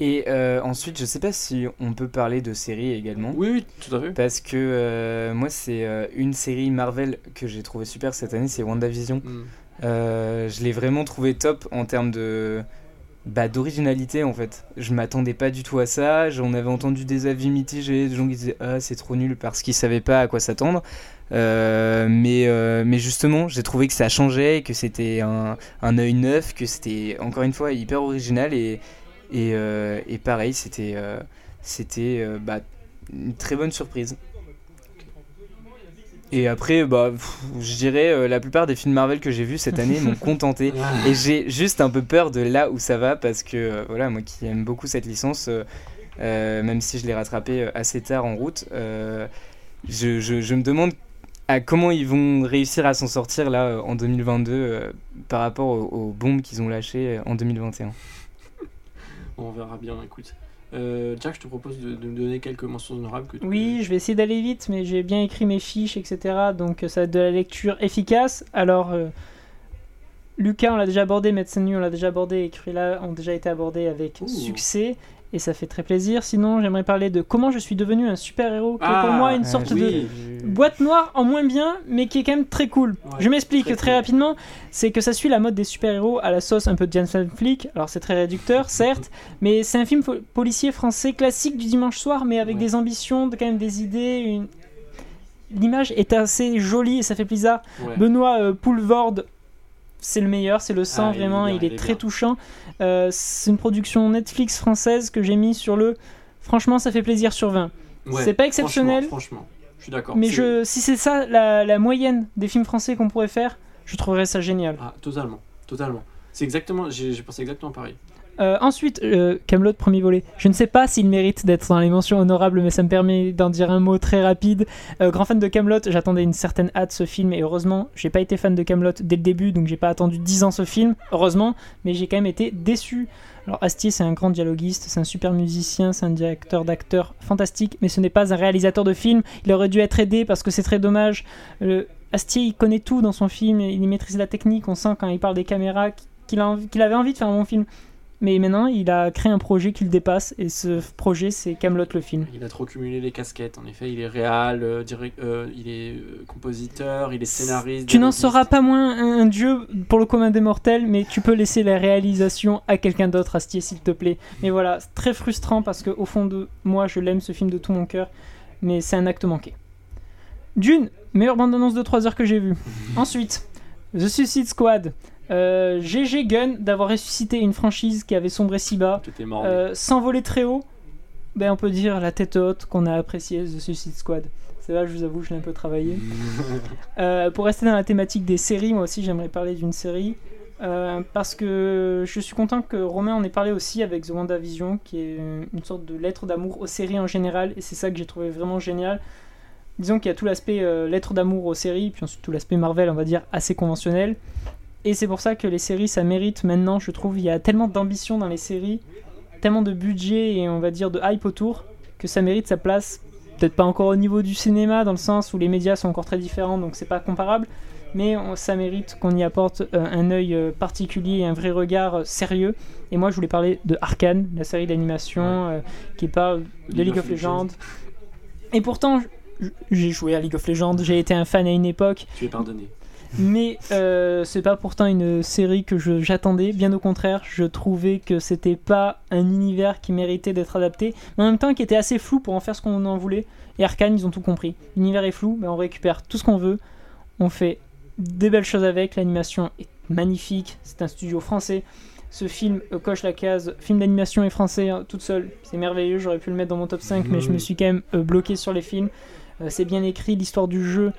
Et euh, ensuite, je sais pas si on peut parler de séries également. Oui, oui, tout à fait. Parce que euh, moi, c'est euh, une série Marvel que j'ai trouvé super cette année, c'est WandaVision. Mm. Euh, je l'ai vraiment trouvé top en termes de bah, d'originalité en fait. Je m'attendais pas du tout à ça. J'en avais entendu des avis mitigés, des gens qui disaient ah c'est trop nul parce qu'ils savaient pas à quoi s'attendre. Euh, mais euh, mais justement, j'ai trouvé que ça changeait, que c'était un, un œil neuf, que c'était encore une fois hyper original et euh, pareil, c'était c'était bah, une très bonne surprise. Et après, bah, je dirais, euh, la plupart des films Marvel que j'ai vus cette année m'ont contenté. Et j'ai juste un peu peur de là où ça va parce que, euh, voilà, moi qui aime beaucoup cette licence, euh, même si je l'ai rattrapée assez tard en route, je, je- je me demande à comment ils vont réussir à s'en sortir là en 2022 euh, par rapport aux, aux bombes qu'ils ont lâchées en 2021. On verra bien, écoute. Euh, Jack, je te propose de, de me donner quelques mentions honorables. Que tu- Oui, je vais essayer d'aller vite, mais j'ai bien écrit mes fiches, etc. Donc euh, ça va être de la lecture efficace. Alors, euh, Lucas, on l'a déjà abordé, nuit, on l'a déjà abordé, et Cruella ont déjà été abordés avec Ouh. succès. Et ça fait très plaisir. Sinon, j'aimerais parler de comment je suis devenu un super-héros, qui est Ah, pour moi une sorte de boîte noire en moins bien, mais qui est quand même très cool. Ouais, je m'explique très très, cool. rapidement. C'est que ça suit la mode des super-héros à la sauce un peu de James Flick. Alors c'est très réducteur, certes, mais c'est un film policier français classique du dimanche soir, mais avec Ouais. des ambitions, de, quand même des idées. Une... L'image est assez jolie et ça fait plaisir. Ouais. Benoît euh, Poulvorde, c'est le meilleur, c'est le sang Ah, il est vraiment, bien, il il est, très bien. touchant. Euh, c'est une production Netflix française que j'ai mis sur le. Franchement, ça fait plaisir sur 20. Ouais, c'est pas exceptionnel. Franchement, franchement, je suis d'accord. Mais je, si c'est ça la, la moyenne des films français qu'on pourrait faire, je trouverais ça génial. Ah, totalement, totalement. C'est exactement, j'ai j'ai pensé exactement pareil. Euh, ensuite, euh, Camelot premier volet. Je ne sais pas s'il mérite d'être dans les mentions honorables, mais ça me permet d'en dire un mot très rapide. Euh, grand fan de Camelot, j'attendais une certaine hâte ce film et heureusement, j'ai pas été fan de Camelot dès le début, donc j'ai pas attendu 10 ans ce film, heureusement, mais j'ai quand même été déçu. Alors Astier, c'est un grand dialoguiste, c'est un super musicien, c'est un directeur d'acteurs fantastique, mais ce n'est pas un réalisateur de film. Il aurait dû être aidé parce que c'est très dommage. Astier, il connaît tout dans son film, il maîtrise la technique, on sent quand il parle des caméras qu'il avait envie de faire un bon film. Mais maintenant il a créé un projet qui le dépasse et ce projet c'est Camelot le film. Il a trop cumulé les casquettes. En effet, il est réal, euh, direct- euh, il est euh, compositeur, il est scénariste. Tu n'en seras pas moins un, un dieu pour le commun des mortels, mais tu peux laisser la réalisation à quelqu'un d'autre, Astier, s'il te plaît. Mais voilà, c'est très frustrant parce que au fond de moi, je l'aime ce film de tout mon cœur, mais c'est un acte manqué. D'une, meilleure bande-annonce de 3 heures que j'ai vue. Ensuite, The Suicide Squad. Euh, GG Gun d'avoir ressuscité une franchise qui avait sombré si bas, euh, sans voler très haut. Ben, on peut dire la tête haute qu'on a apprécié The Suicide Squad. C'est là, je vous avoue, je l'ai un peu travaillé. Euh, pour rester dans la thématique des séries, moi aussi j'aimerais parler d'une série. euh, parce que je suis content que Romain en ait parlé aussi avec The WandaVision, qui est une sorte de lettre d'amour aux séries en général, et c'est ça que j'ai trouvé vraiment génial. Disons qu'il y a tout l'aspect euh, lettre d'amour aux séries, puis ensuite tout l'aspect Marvel, on va dire, assez conventionnel. Et c'est pour ça que les séries, ça mérite maintenant, je trouve, il y a tellement d'ambition dans les séries, tellement de budget et on va dire de hype autour, que ça mérite sa place. Peut-être pas encore au niveau du cinéma dans le sens où les médias sont encore très différents donc c'est pas comparable mais on- ça mérite qu'on y apporte euh, un œil euh, particulier et un vrai regard euh, sérieux. Et moi je voulais parler de Arkane la série d'animation euh, qui parle de League of Legends. Et pourtant j'ai joué à League of Legends j'ai été un fan à une époque. Tu es pardonné. Mais euh, c'est pas pourtant une série que je- j'attendais, bien au contraire, je trouvais que c'était pas un univers qui méritait d'être adapté, mais en même temps qui était assez flou pour en faire ce qu'on en voulait. Et Arkane, ils ont tout compris. L'univers est flou, mais on récupère tout ce qu'on veut, on fait des belles choses avec, l'animation est magnifique, c'est un studio français. Ce film coche la case. Film d'animation et français hein, toute seule, c'est merveilleux, j'aurais pu le mettre dans mon top 5, mais je me suis quand même euh, bloqué sur les films. Euh, c'est bien écrit, l'histoire du jeu,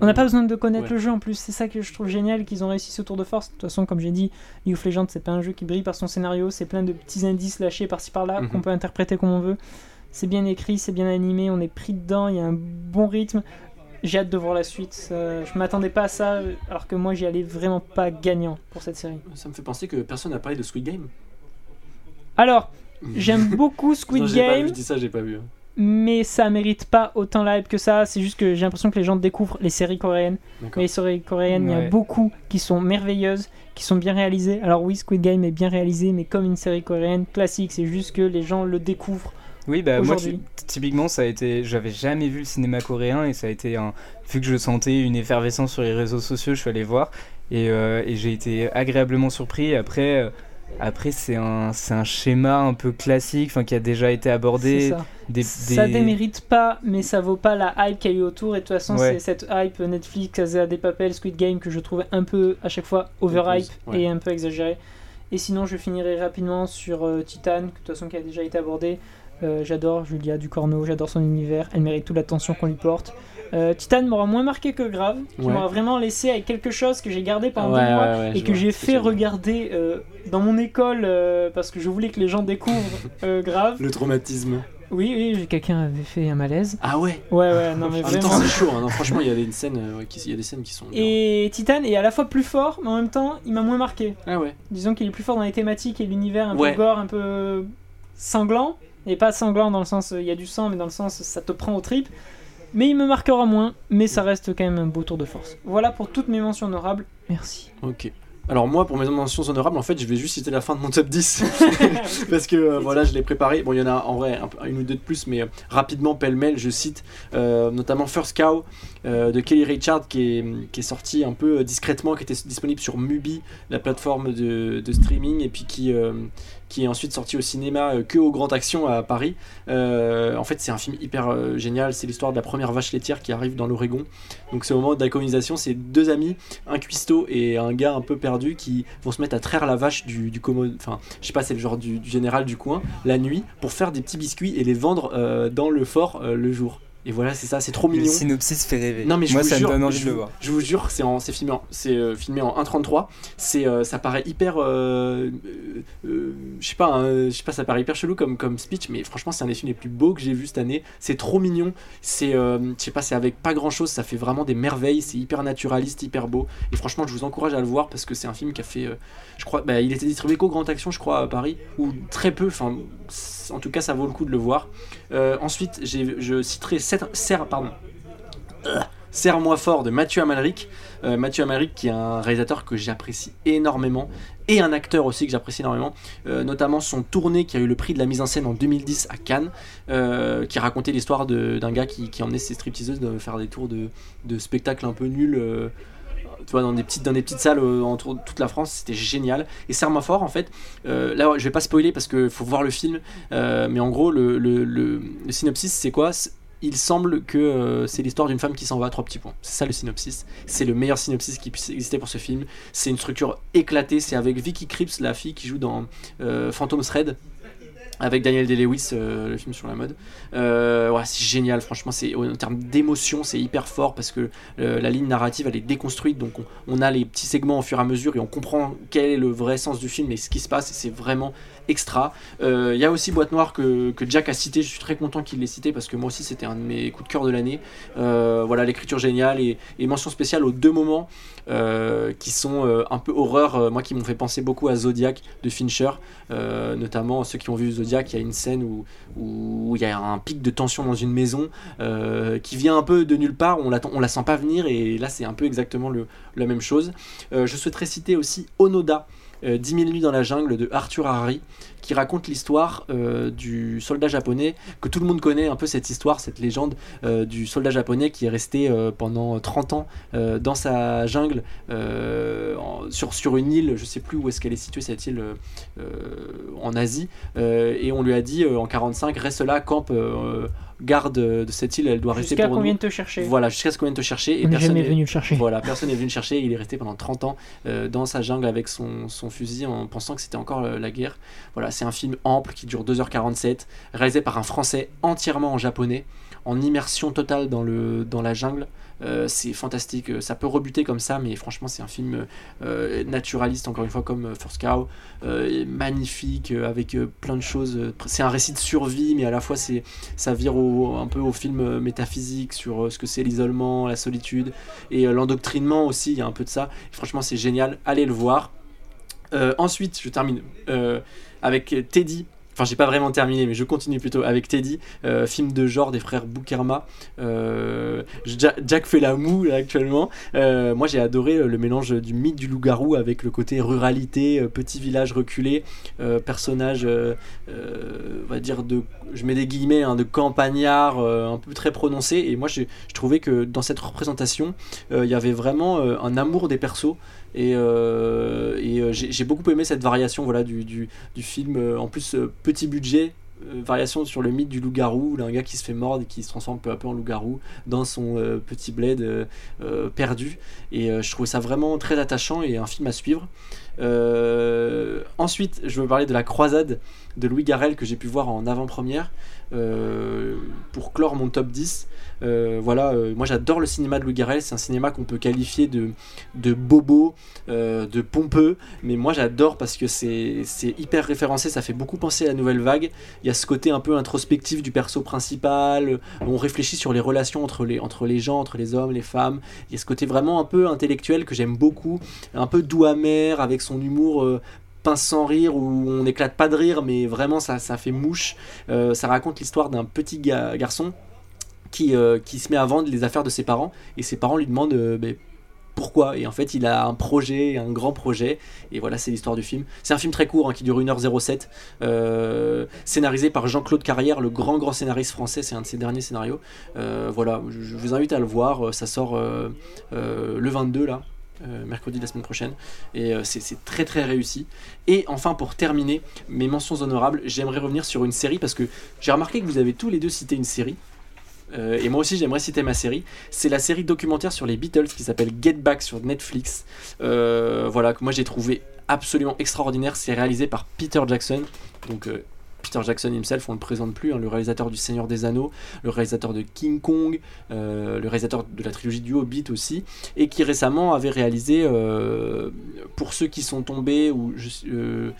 on n'a pas besoin de connaître Ouais. le jeu en plus, c'est ça que je trouve génial qu'ils ont réussi ce tour de force. De toute façon, comme j'ai dit, League of Legends, c'est pas un jeu qui brille par son scénario, c'est plein de petits indices lâchés par-ci par-là Mhm. qu'on peut interpréter comme on veut. C'est bien écrit, c'est bien animé, on est pris dedans, il y a un bon rythme. J'ai hâte de voir la suite. euh, je m'attendais pas à ça, alors que moi j'y allais vraiment pas gagnant pour cette série. Ça me fait penser que personne n'a parlé de Squid Game. Alors, j'aime beaucoup Squid Non, j'ai pas vu, Game. je dis ça, j'ai pas vu. Mais ça mérite pas autant la hype que ça. C'est juste que j'ai l'impression que les gens découvrent les séries coréennes. Les séries coréennes, il y a Ouais. beaucoup qui sont merveilleuses, qui sont bien réalisées. Alors oui, Squid Game est bien réalisé, mais comme une série coréenne classique, c'est juste que les gens le découvrent. Oui, bah moi, typiquement, ça a été. J'avais jamais vu le cinéma coréen et ça a été un. Vu que je sentais une effervescence sur les réseaux sociaux, je suis allé voir et, euh, et j'ai été agréablement surpris. Après, euh, après c'est un, c'est un schéma un peu classique, enfin qui a déjà été abordé. ça. Des, Ça des- démérite pas, mais ça vaut pas la hype qu'il y a eu autour. Et de toute façon, Ouais. c'est cette hype Netflix, Casa des Papel, Squid Game que je trouvais un peu à chaque fois overhype Ouais. et un peu exagéré. Et sinon, je finirai rapidement sur euh, Titan, que de toute façon qui a déjà été abordé. Euh, j'adore Julia Ducorneau, j'adore son univers, elle mérite toute l'attention qu'on lui porte. Euh, Titan m'aura moins marqué que Grave, qui Ouais. m'aura vraiment laissé avec quelque chose que j'ai gardé pendant Ouais, deux mois ouais, ouais, et que j'ai fait regarder euh, dans mon école euh, parce que je voulais que les gens découvrent euh, Grave. Le traumatisme. Oui, oui, quelqu'un avait fait un malaise. Ah ouais. Ouais, ouais, non mais En même temps, vraiment. c'est chaud. hein. Non, franchement, il y a des scènes, euh, ouais, qui, il y a des scènes qui sont. Et Titan est à la fois plus fort, mais en même temps, il m'a moins marqué. Ah ouais. Disons qu'il est plus fort dans les thématiques et l'univers un Ouais. peu gore, un peu sanglant. Et pas sanglant dans le sens il y a du sang, mais dans le sens ça te prend aux tripes. Mais il me marquera moins, mais ça reste quand même un beau tour de force. Voilà pour toutes mes mentions honorables. Merci. Ok. Alors moi, pour mes mentions honorables, en fait, je vais juste citer la fin de mon top 10. Parce que euh, voilà, je l'ai préparé. Bon, il y en a en vrai un- une ou deux de plus, mais euh, rapidement, pêle-mêle, je cite euh, notamment First Cow de Kelly Richard qui est, qui est sorti un peu discrètement, qui était disponible sur Mubi, la plateforme de, de streaming, et puis qui, qui est ensuite sorti au cinéma euh, que au Grand Action à Paris. Euh, en fait, c'est un film hyper euh, génial. C'est l'histoire de la première vache laitière qui arrive dans l'Oregon. Donc, c'est au moment de la colonisation, c'est deux amis un cuistot et un gars un peu perdu qui vont se mettre à traire la vache du, du commo- enfin je sais pas c'est le genre du, du général du coin la nuit pour faire des petits biscuits et les vendre dans le fort le jour et voilà c'est ça c'est trop Le mignon synopsis fait rêver. non mais je Moi, vous ça jure, me donne envie je de le vous- voir. Je vous jure, c'est en- c'est filmé, en- c'est euh, filmé en 1.33. C'est, euh, ça paraît hyper, euh, je sais pas, hein, je sais pas, ça paraît hyper chelou comme comme speech, mais franchement, c'est un des films les plus beaux que j'ai vu cette année. C'est trop mignon. C'est, je sais pas, c'est avec pas grand chose, ça fait vraiment des merveilles. C'est hyper naturaliste, hyper beau. Et franchement, je vous encourage à le voir parce que c'est un film qui a fait, je crois, bah, il était distribué qu'au Grand Action, je crois, à Paris, ou très peu. Enfin, en tout cas, ça vaut le coup de le voir. Ensuite, j'ai- je citerai Serre, pardon. Serre-moi fort de Mathieu Amalric. Euh, Mathieu Amalric qui est un réalisateur que j'apprécie énormément et un acteur aussi que j'apprécie énormément, euh, notamment son tournée qui a eu le prix de la mise en scène en 2010 à Cannes, euh, qui racontait l'histoire d'un gars qui, emmenait ses stripteaseuses de faire des tours de, spectacles un peu nuls. euh, tu dans des petites, dans des petites salles euh, entre toute la France, c'était génial. Et Serre-moi fort, en fait, euh, là je vais pas spoiler parce qu'il faut voir le film, euh, mais en gros, le, synopsis c'est quoi? Il semble que euh, c'est l'histoire d'une femme qui s'en va à trois petits points. C'est ça le synopsis. C'est le meilleur synopsis qui puisse exister pour ce film. C'est une structure éclatée. C'est avec Vicky Krieps, la fille qui joue dans euh, Phantom Thread, avec Daniel Day-Lewis, euh, le film sur la mode. Euh, c'est génial, franchement, c'est en termes d'émotion, c'est hyper fort parce que la ligne narrative elle est déconstruite, donc on, on a les petits segments au fur et à mesure et on comprend quel est le vrai sens du film et ce qui se passe. Et c'est vraiment extra. Euh, Il y a aussi Boîte Noire que, Jack a cité. Je suis très content qu'il l'ait cité parce que moi aussi c'était un de mes coups de cœur de l'année. Euh, voilà, l'écriture géniale et, mention spéciale aux deux moments euh, qui sont euh, un peu horreur, euh, moi qui m'ont fait penser beaucoup à Zodiac de Fincher, Euh, notamment ceux qui ont vu Zodiac, il y a une scène où il y a un pic de tension dans une maison euh, qui vient un peu de nulle part, on, la sent pas venir et là c'est un peu exactement la même chose. Euh, je souhaiterais citer aussi Onoda. Euh, 10 000 nuits dans la jungle de Arthur Harari qui raconte l'histoire euh, du soldat japonais que tout le monde connaît un peu cette histoire cette légende euh, du soldat japonais qui est resté euh, pendant 30 ans euh, dans sa jungle euh, sur, une île je sais plus où est-ce qu'elle est située cette île euh, euh, en Asie. Euh, et on lui a dit euh, en 45 reste là campe euh, garde de cette île elle doit rester Jusqu'à pour qu'on vienne te chercher? voilà jusqu'à ce qu'on vienne te chercher et On personne n'est- venu le chercher. voilà, personne n'est venu le chercher. Il est resté pendant 30 ans euh, dans sa jungle avec son, son fusil en pensant que c'était encore euh, la guerre. Voilà, c'est un film ample qui dure 2h47, réalisé par un Français entièrement en japonais, en immersion totale dans, le, dans la jungle. Euh, c'est fantastique, ça peut rebuter comme ça, mais franchement, c'est un film euh, naturaliste, encore une fois, comme euh, First Cow, magnifique, avec plein de choses. C'est un récit de survie, mais à la fois, c'est ça vire au- un peu au film métaphysique sur ce que c'est l'isolement, la solitude et l'endoctrinement aussi, il y a un peu de ça. Franchement, c'est génial, allez le voir. Ensuite, je termine avec Teddy. Enfin, j'ai pas vraiment terminé, mais je continue plutôt avec Teddy, euh, film de genre des frères Boukerma. Euh, Ja- Jack fait la moue actuellement. Euh, moi, j'ai adoré le mélange du mythe du loup-garou avec le côté ruralité, petit village reculé, personnage, on va dire de, je mets des guillemets, hein, de campagnard, un peu très prononcé. Et moi, je trouvais que dans cette représentation, il y avait vraiment un amour des persos. Et, euh, euh, j'ai beaucoup aimé cette variation voilà, du, du, film. euh, en plus, petit budget, variation sur le mythe du loup-garou, d'un gars qui se fait mordre et qui se transforme peu à peu en loup-garou dans son petit bled perdu. Et je trouvais ça vraiment très attachant et un film à suivre. Ensuite, je veux parler de La Croisade de Louis Garrel que j'ai pu voir en avant-première pour clore mon top 10. Euh, voilà, euh, moi j'adore le cinéma de Louis c'est un cinéma qu'on peut qualifier de, de bobo, euh, de pompeux, mais moi j'adore parce que c'est hyper référencé, ça fait beaucoup penser à la nouvelle vague. Il y a ce côté un peu introspectif du perso principal, on réfléchit sur les relations entre les, entre les gens, entre les hommes, les femmes. Il y a ce côté vraiment un peu intellectuel que j'aime beaucoup, un peu doux amer avec son humour. euh, sans rire où on n'éclate pas de rire mais vraiment ça, ça fait mouche. Euh, ça raconte l'histoire d'un petit ga- garçon qui, euh, qui se met à vendre les affaires de ses parents et ses parents lui demandent euh, ben, pourquoi. Et en fait il a un projet un grand projet et voilà c'est l'histoire du film. C'est un film très court hein, qui dure 1h07 euh, scénarisé par Jean-Claude Carrière le grand grand scénariste français. C'est un de ses derniers scénarios. Voilà je, vous invite à le voir ça sort le 22 là euh, mercredi de la semaine prochaine et euh, c'est très très réussi et enfin pour terminer mes mentions honorables j'aimerais revenir sur une série parce que j'ai remarqué que vous avez tous les deux cité une série euh, et moi aussi j'aimerais citer ma série. C'est la série documentaire sur les Beatles qui s'appelle Get Back sur Netflix. Voilà, que moi j'ai trouvé absolument extraordinaire. C'est réalisé par Peter Jackson. Donc Peter Jackson himself, on le présente plus, hein, le réalisateur du Seigneur des Anneaux, le réalisateur de King Kong, euh, le réalisateur de la trilogie du Hobbit aussi, et qui récemment avait réalisé, euh, pour ceux qui sont tombés, ou euh,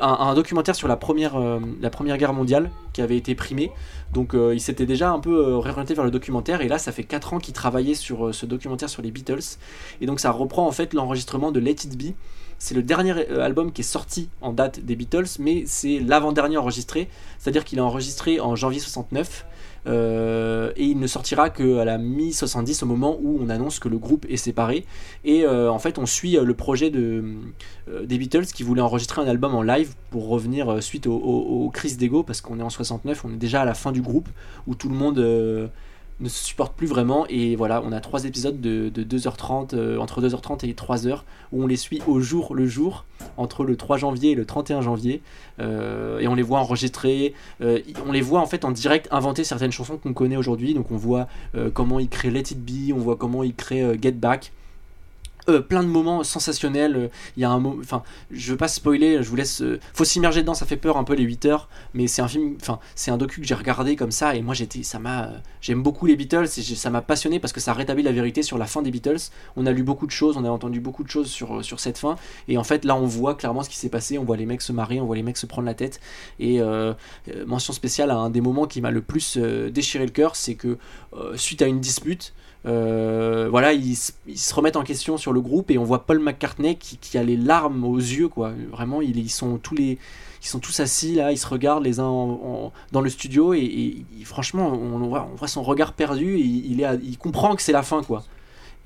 un, documentaire sur la première, la première guerre mondiale qui avait été primé. Donc il s'était déjà un peu réorienté vers le documentaire et là ça fait 4 ans qu'il travaillait sur ce documentaire sur les Beatles et donc ça reprend en fait l'enregistrement de Let It Be. C'est le dernier euh, album qui est sorti en date des Beatles mais c'est l'avant-dernier enregistré, c'est-à-dire qu'il est enregistré en janvier 69. Euh, et il ne sortira qu'à la mi-70 au moment où on annonce que le groupe est séparé. Et euh, en fait, on suit le projet de, des Beatles qui voulaient enregistrer un album en live pour revenir suite aux au, crises d'ego, parce qu'on est en 69, on est déjà à la fin du groupe où tout le monde ne se supporte plus vraiment. Et voilà, on a trois épisodes de, 2h30, euh, entre 2h30 et 3h, où on les suit au jour le jour, entre le 3 janvier et le 31 janvier. Euh, et on les voit enregistrer, euh, on les voit en fait en direct inventer certaines chansons qu'on connaît aujourd'hui. Donc on voit comment ils créent Let It Be, on voit comment ils créent Get Back. Euh, plein de moments sensationnels. Il y a un enfin, je veux pas spoiler, je vous laisse. Euh, faut s'immerger dedans, ça fait peur un peu les 8 heures, mais c'est un film, enfin, c'est un docu que j'ai regardé comme ça et moi j'étais, ça m'a, j'aime beaucoup les Beatles ça m'a passionné parce que ça rétablit la vérité sur la fin des Beatles. On a lu beaucoup de choses, on a entendu beaucoup de choses sur cette fin et en fait là on voit clairement ce qui s'est passé, on voit les mecs se marier, on voit les mecs se prendre la tête et euh, mention spéciale à un des moments qui m'a le plus déchiré le cœur, c'est que suite à une dispute euh, voilà, ils, se remettent en question sur le groupe et on voit Paul McCartney qui, a les larmes aux yeux, quoi. Vraiment, ils, sont tous les, ils sont tous assis là, ils se regardent les uns dans le studio et, franchement, on, voit, on, voit, son regard perdu et il, il comprend que c'est la fin, quoi.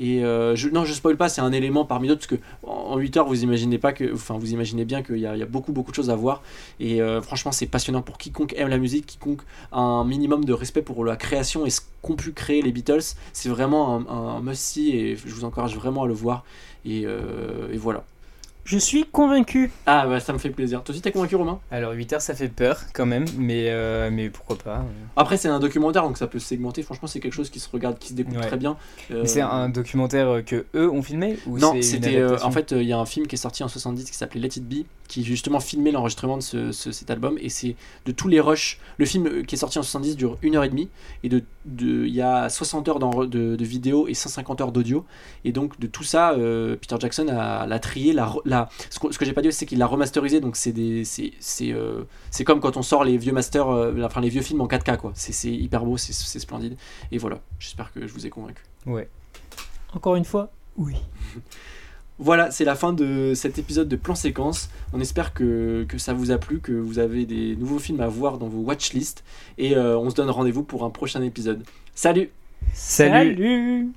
Et euh, non, je spoil pas, c'est un élément parmi d'autres parce que en 8 heures, vous imaginez pas que, enfin, vous imaginez bien qu'il y, a beaucoup, beaucoup de choses à voir. Et euh, franchement, c'est passionnant pour quiconque aime la musique, quiconque a un minimum de respect pour la création et ce qu'ont pu créer les Beatles. C'est vraiment un, un must-see et je vous encourage vraiment à le voir. et euh, voilà. Je suis convaincu. Ah bah ça me fait plaisir. Toi aussi t'es convaincu Romain? Alors 8 heures ça fait peur quand même, mais, euh, mais pourquoi pas. Après c'est un documentaire donc ça peut se segmenter, franchement c'est quelque chose qui se regarde, qui se découpe très bien. Mais c'est un documentaire que eux ont filmé ou Non, c'était euh, en fait il y a un film qui est sorti en 70 qui s'appelait Let It Be qui justement filmait l'enregistrement de ce, cet album et c'est de tous les rushs. Le film euh, qui est sorti en 70 dure une heure et demie et de il y a 60 heures de, de, vidéo et 150 heures d'audio et donc de tout ça Peter Jackson a, a trié la, la ce que, j'ai pas dit, c'est qu'il l'a remasterisé, donc c'est des, c'est, c'est, euh, c'est comme quand on sort les vieux masters, euh, enfin les vieux films en 4K, quoi. C'est, c'est hyper beau, c'est, c'est splendide. Et voilà, j'espère que je vous ai convaincu. Ouais. Encore une fois, oui. Voilà, c'est la fin de cet épisode de Plan Séquence. On espère que, que, ça vous a plu, que vous avez des nouveaux films à voir dans vos watchlists. Et euh, on se donne rendez-vous pour un prochain épisode. Salut Salut, Salut